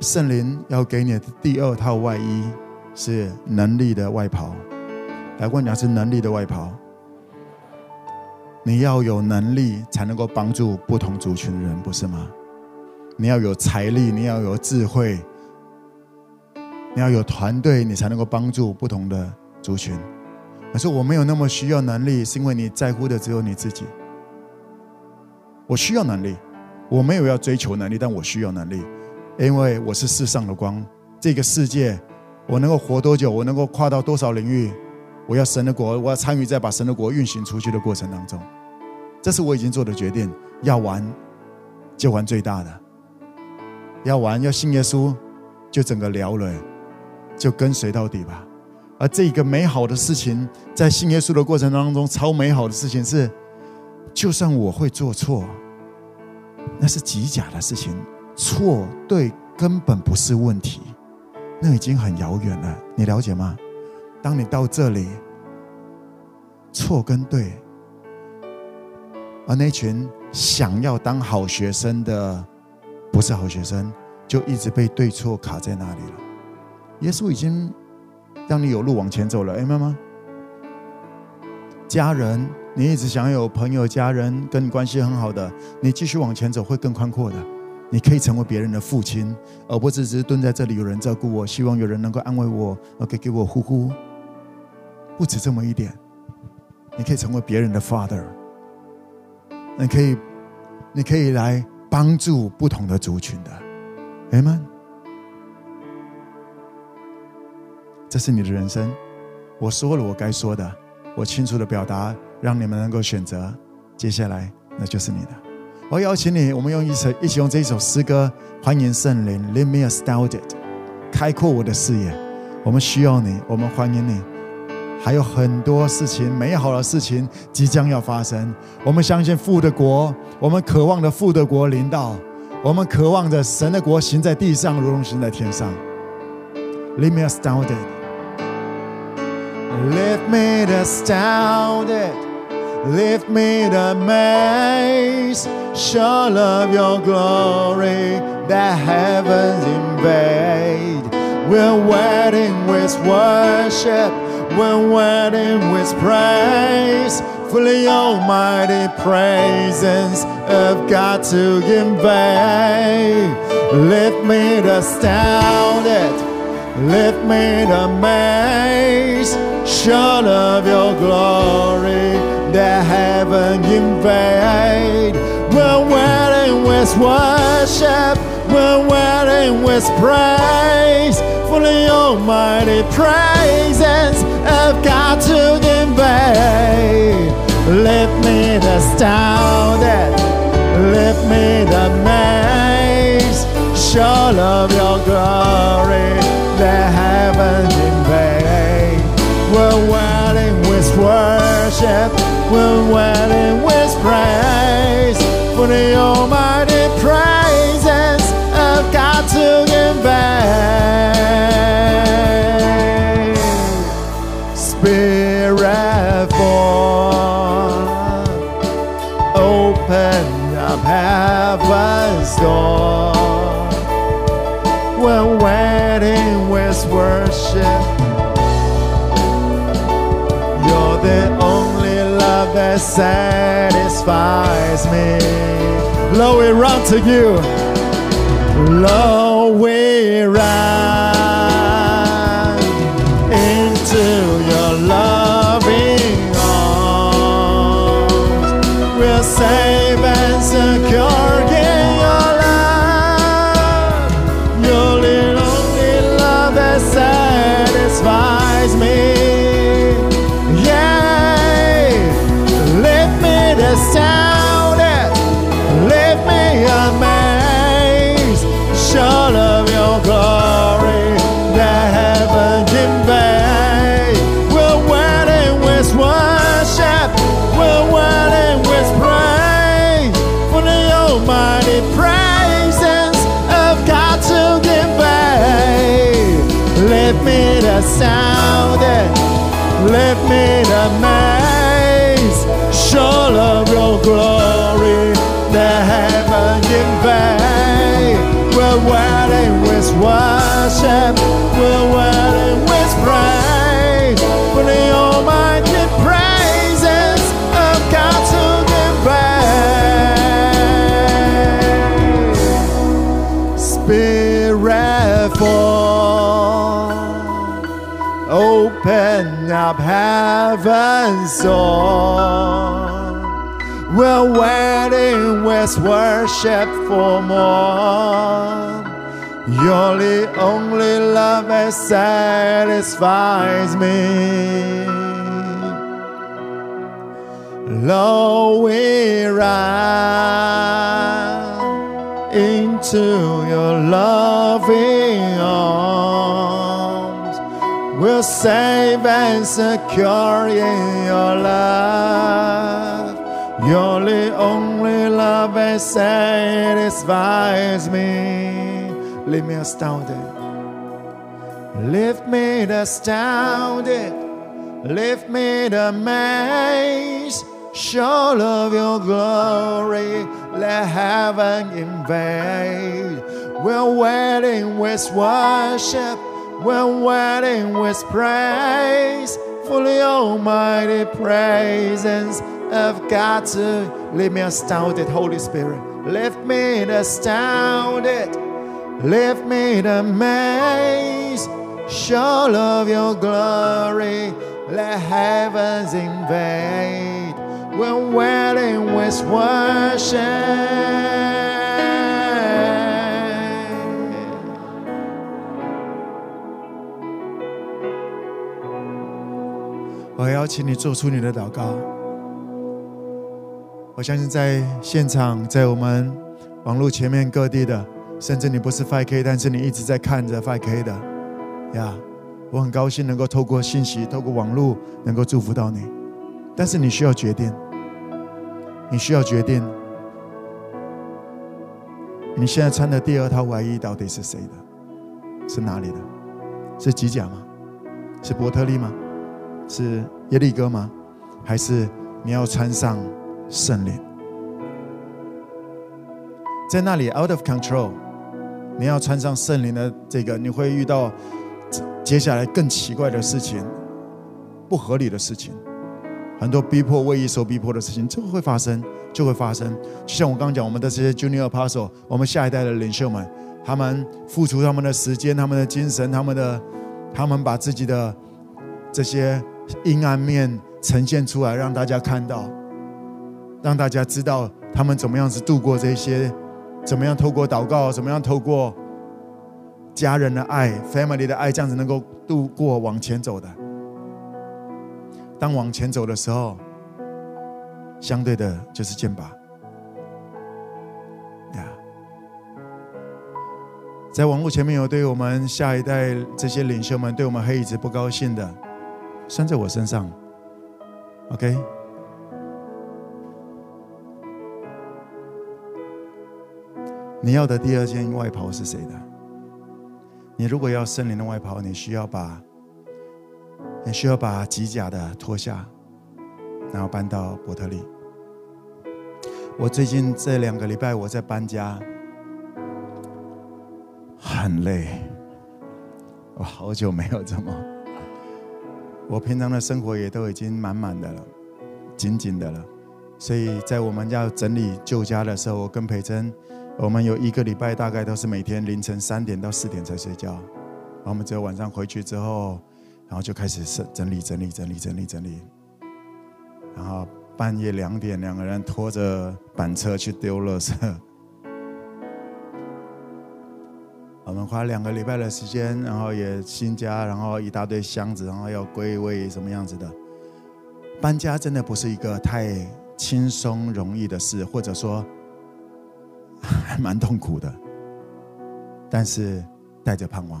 圣灵要给你的第二套外衣是能力的外袍，来问讲是能力的外袍。你要有能力才能够帮助不同族群的人，不是吗？你要有财力，你要有智慧，你要有团队，你才能够帮助不同的族群。可是我没有那么需要能力，是因为你在乎的只有你自己。我需要能力，我没有要追求能力，但我需要能力，因为我是世上的光。这个世界，我能够活多久，我能够跨到多少领域，我要神的国，我要参与在把神的国运行出去的过程当中。这是我已经做的决定，要玩就玩最大的。要玩要信耶稣，就整个聊了，就跟随到底吧。而这个美好的事情，在信耶稣的过程当中，超美好的事情是，就算我会做错，那是极假的事情，错对根本不是问题，那已经很遥远了。你了解吗？当你到这里，错跟对，而那群想要当好学生的。不是好学生，就一直被对错卡在那里了。耶稣已经让你有路往前走了，明白吗？家人，你一直想有朋友、家人跟你关系很好的，你继续往前走会更宽阔的。你可以成为别人的父亲，而不是只是蹲在这里有人照顾我，希望有人能够安慰我，OK，给我呼呼。不止这么一点，你可以成为别人的 father，你可以，你可以来。帮助不同的族群的，阿们，这是你的人生。我说了我该说的，我清楚的表达，让你们能够选择。接下来，那就是你的。我邀请你，我们用一首，一起用这一首诗歌，欢迎圣灵，Lead me astounded，开阔我的视野。我们需要你，我们欢迎你。还有很多事情，美好的事情即将要发生。我们相信父的国，我们渴望的父的国临到，我们渴望着神的国行在地上，如同行在天上。Leave me astounded, leave me astounded, lift me amazed, show of your glory that heavens invade. We're waiting with worship. We're waiting with praise for the almighty presence of God to invade. Lift me to astounded, lift me to amaze, shout of your glory that heaven invade. We're waiting with worship, we're waiting with praise for the almighty presence of God to invade. Lift me the astounded, lift me amazed, show of your glory, the heavens invade. We're waiting with worship, we're waiting with praise for the almighty heaven's door. We're waiting with worship. You're the only love that satisfies me. Lord, we run to you. Lord, we run sounded, left me in a maze, sure of your glory, the heaven invade, where wedding with worship. Up heaven's door. We're waiting with worship for more. You're the only love that satisfies me. Lord, we run into your loving We're safe and secure in your love. You're only love that satisfies me. Leave me astounded. Lift me astounded. Lift me to amaze. Show of your glory. Let heaven invade. We're waiting with worship. We're waiting with praise for the almighty presence of God to leave me astounded, Holy Spirit. Lift me astounded. Lift me to amaze. Show of your glory. Let heavens invade. We're waiting with worship. 我邀请你做出你的祷告。我相信在现场，在我们网络前面各地的，甚至你不是 FK，但是你一直在看着 FK 的呀，我很高兴能够透过信息、透过网络能够祝福到你。但是你需要决定，你需要决定，你现在穿的第二套外衣到底是谁的？是哪里的？是吉甲吗？是伯特利吗？是耶利哥吗？还是你要穿上圣灵？在那里 out of control，你要穿上圣灵的这个，你会遇到接下来更奇怪的事情，不合理的事情。很多逼迫、为义受逼迫的事情，就会发生，就会发生。就像我刚刚讲，我们的这些 junior apostle，我们下一代的领袖们，他们付出他们的时间、他们的精神、他们的，他们把自己的这些阴暗面呈现出来，让大家看到，让大家知道他们怎么样子度过这些，怎么样透过祷告，怎么样透过家人的爱、family 的爱，这样子能够度过往前走的。当往前走的时候，相对的就是剑拔。呀，在网络前面有对我们下一代这些领袖们，对我们黑椅子不高兴的，拴在我身上。OK，你要的第二件外袍是谁的？你如果要森林的外袍，你需要把，你需要把机甲的脱下，然后搬到伯特利。我最近这两个礼拜我在搬家，很累。我好久没有这么，我平常的生活也都已经满满的了，紧紧的了。所以在我们要整理旧家的时候，我跟培珍。我们有一个礼拜，大概都是每天凌晨三点到四点才睡觉，我们只有晚上回去之后，然后就开始整理整理整理整理整理，然后半夜两点，两个人拖着板车去丢垃圾。花两个礼拜的时间，然后也新家，然后一大堆箱子，然后要归位什么样子的。搬家真的不是一个太轻松容易的事，或者说。还蛮痛苦的，但是带着盼望，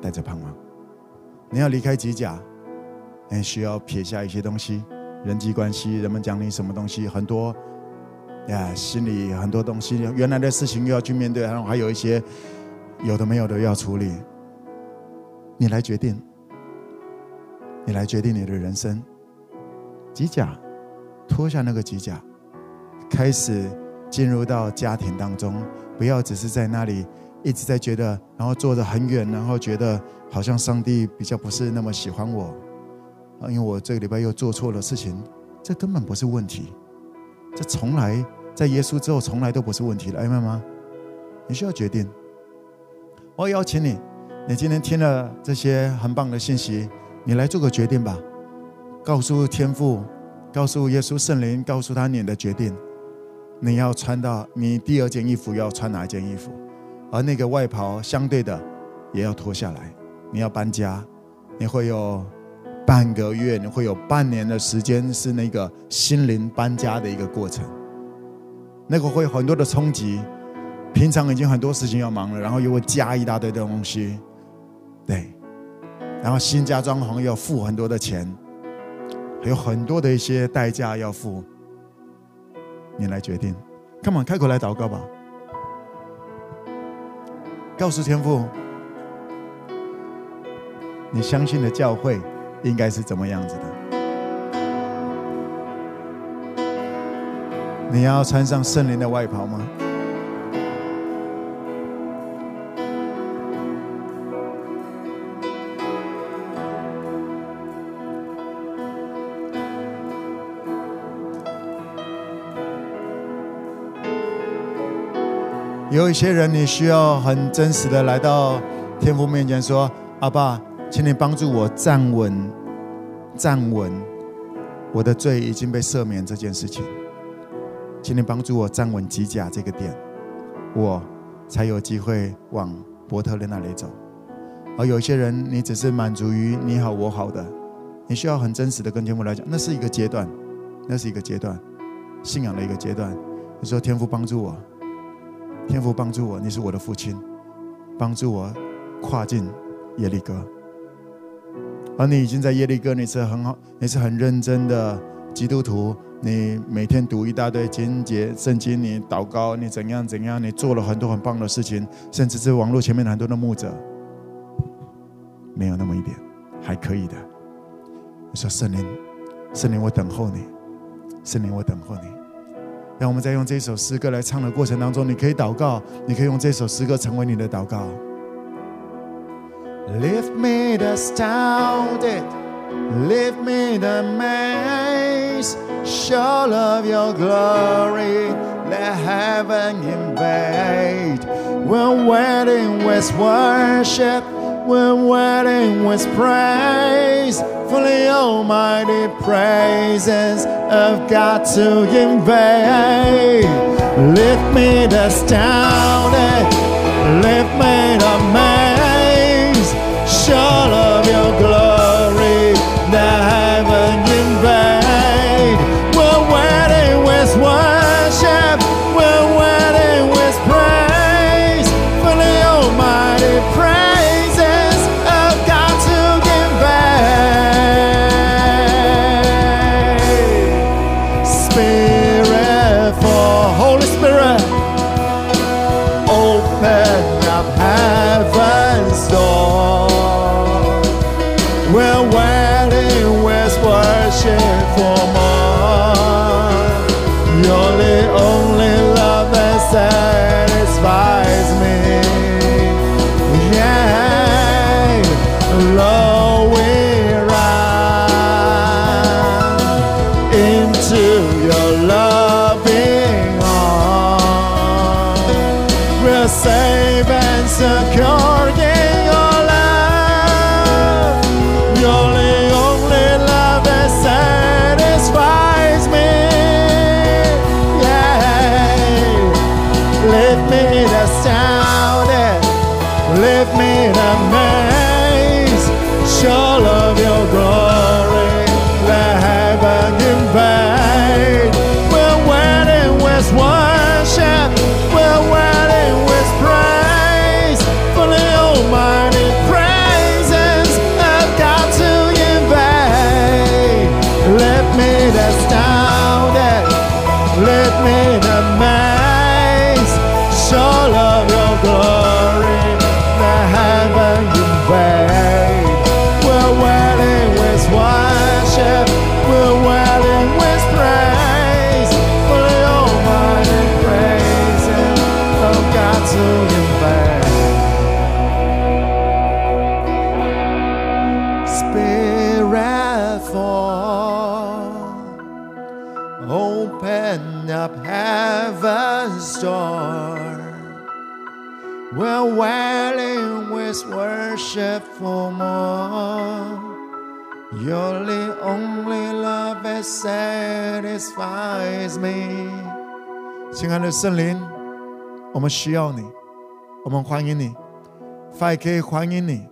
带着盼望。你要离开吉甲，你需要撇下一些东西，人际关系，人们讲你什么东西，很多呀，心里很多东西，原来的事情又要去面对，然后还有一些有的没有的要处理。你来决定，你来决定你的人生。机甲，脱下那个机甲，开始。进入到家庭当中，不要只是在那里一直在觉得，然后坐得很远，然后觉得好像上帝比较不是那么喜欢我，啊，因为我这个礼拜又做错了事情，这根本不是问题，这从来在耶稣之后从来都不是问题了，明白吗？你需要决定。我邀请你，你今天听了这些很棒的信息，你来做个决定吧，告诉天父，告诉耶稣圣灵，告诉他你的决定。你要穿到你第二件衣服要穿哪一件衣服，而那个外袍相对的也要脱下来。你要搬家，你会有半个月，你会有半年的时间是那个心灵搬家的一个过程。那个会很多的冲击，平常已经很多事情要忙了，然后又会加一大堆的东西，对，然后新家装潢要付很多的钱，还有很多的一些代价要付。你来决定，Come on，开口来祷告吧。告诉天父，你相信的教会应该是怎么样子的？你要穿上圣灵的外袍吗？有一些人，你需要很真实的来到天父面前说：“阿爸，请你帮助我站稳，站稳，我的罪已经被赦免这件事情，请你帮助我站稳吉甲这个点，我才有机会往伯特利那里走。”而有些人，你只是满足于你好我好的，你需要很真实的跟天父来讲，那是一个阶段，那是一个阶段，信仰的一个阶段。你说：“天父帮助我。”天父帮助我，你是我的父亲，帮助我跨进耶利哥。而你已经在耶利哥，你是很好，你是很认真的基督徒。你每天读一大堆经节圣经，你祷告，你怎样怎样，你做了很多很棒的事情，甚至是网络前面很多的牧者，没有那么一点，还可以的。我说圣灵，圣灵，我等候你，圣灵，我等候你。让我们在用这首诗歌来唱的过程当中，你可以祷告，你可以用这首诗歌成为你的祷告。Lift me the astounded, lift me the maze, show of your glory, let heaven invade. We're waiting with worship, we're waiting with praise. For the almighty praises of God to invade. Lift me the astounded, lift me the satisfies me. 亲爱的圣灵，我们需要你，我们欢迎你，5K 欢迎你。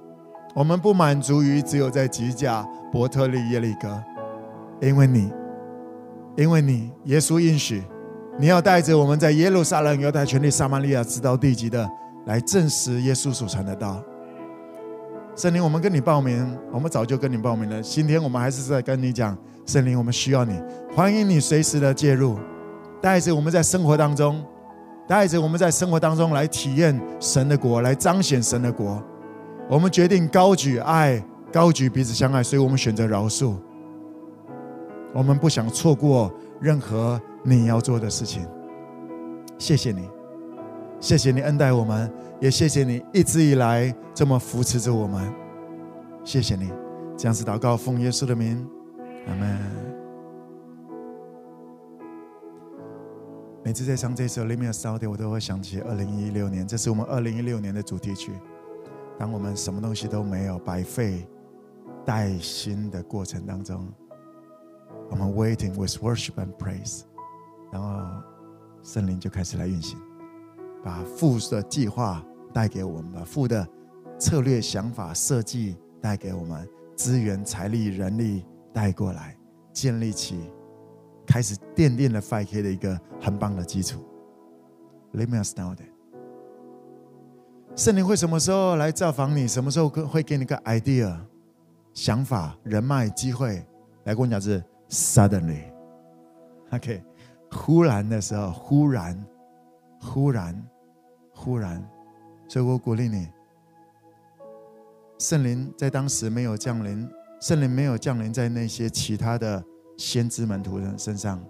我们不满足于只有在吉甲、伯特利、耶利哥，因为你，因为你，耶稣应许，你要带着我们在耶路撒冷、犹太全地、撒玛利亚直到地极的，来证实耶稣所传的道。圣灵，我们跟你报名，我们早就跟你报名了。今天我们还是在跟你讲，圣灵，我们需要你，欢迎你随时的介入，带着我们在生活当中，带着我们在生活当中来体验神的国，来彰显神的国。我们决定高举爱，高举彼此相爱，所以我们选择饶恕。我们不想错过任何你要做的事情。谢谢你，谢谢你恩待我们，也谢谢你一直以来这么扶持着我们。谢谢你，这样子祷告，奉耶稣的名，阿门。每次在唱这首《Lead Me a Sound》我都会想起二零一六年，这是我们二零一六年的主题曲。当我们什么东西都没有，白费带薪的过程当中，我们 waiting with worship and praise，然后圣灵就开始来运行，把父的计划带给我们，把父的策略、想法、设计带给我们，资源、财力、人力带过来，建立起，开始奠定了 5K 的一个很棒的基础。Let me know that. 圣灵会什么时候来造访你？什么时候会给你个 idea、想法、人脉、机会来跟我讲？是 suddenly，OK，忽然的时候，忽然，忽然，忽然。所以我鼓励你，圣灵在当时没有降临，圣灵没有降临在那些其他的先知门徒人身上，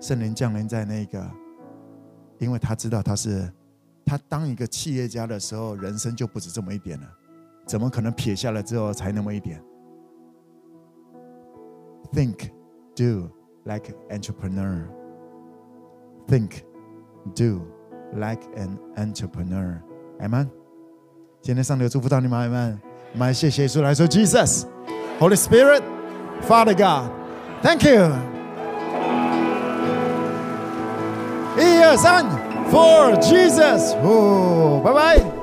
圣灵降临在那个，因为他知道他是。他当一个企业家的时候，人生就不止这么一点了，怎么可能撇下了之后才那么一点？Think, do like entrepreneur. Think, do like an entrepreneur. Amen. 今天上帝祝福到你们，Amen。我们谢谢耶稣来说，Jesus, Holy Spirit, Father God, Thank you。一二三。For Jesus，哦，拜拜。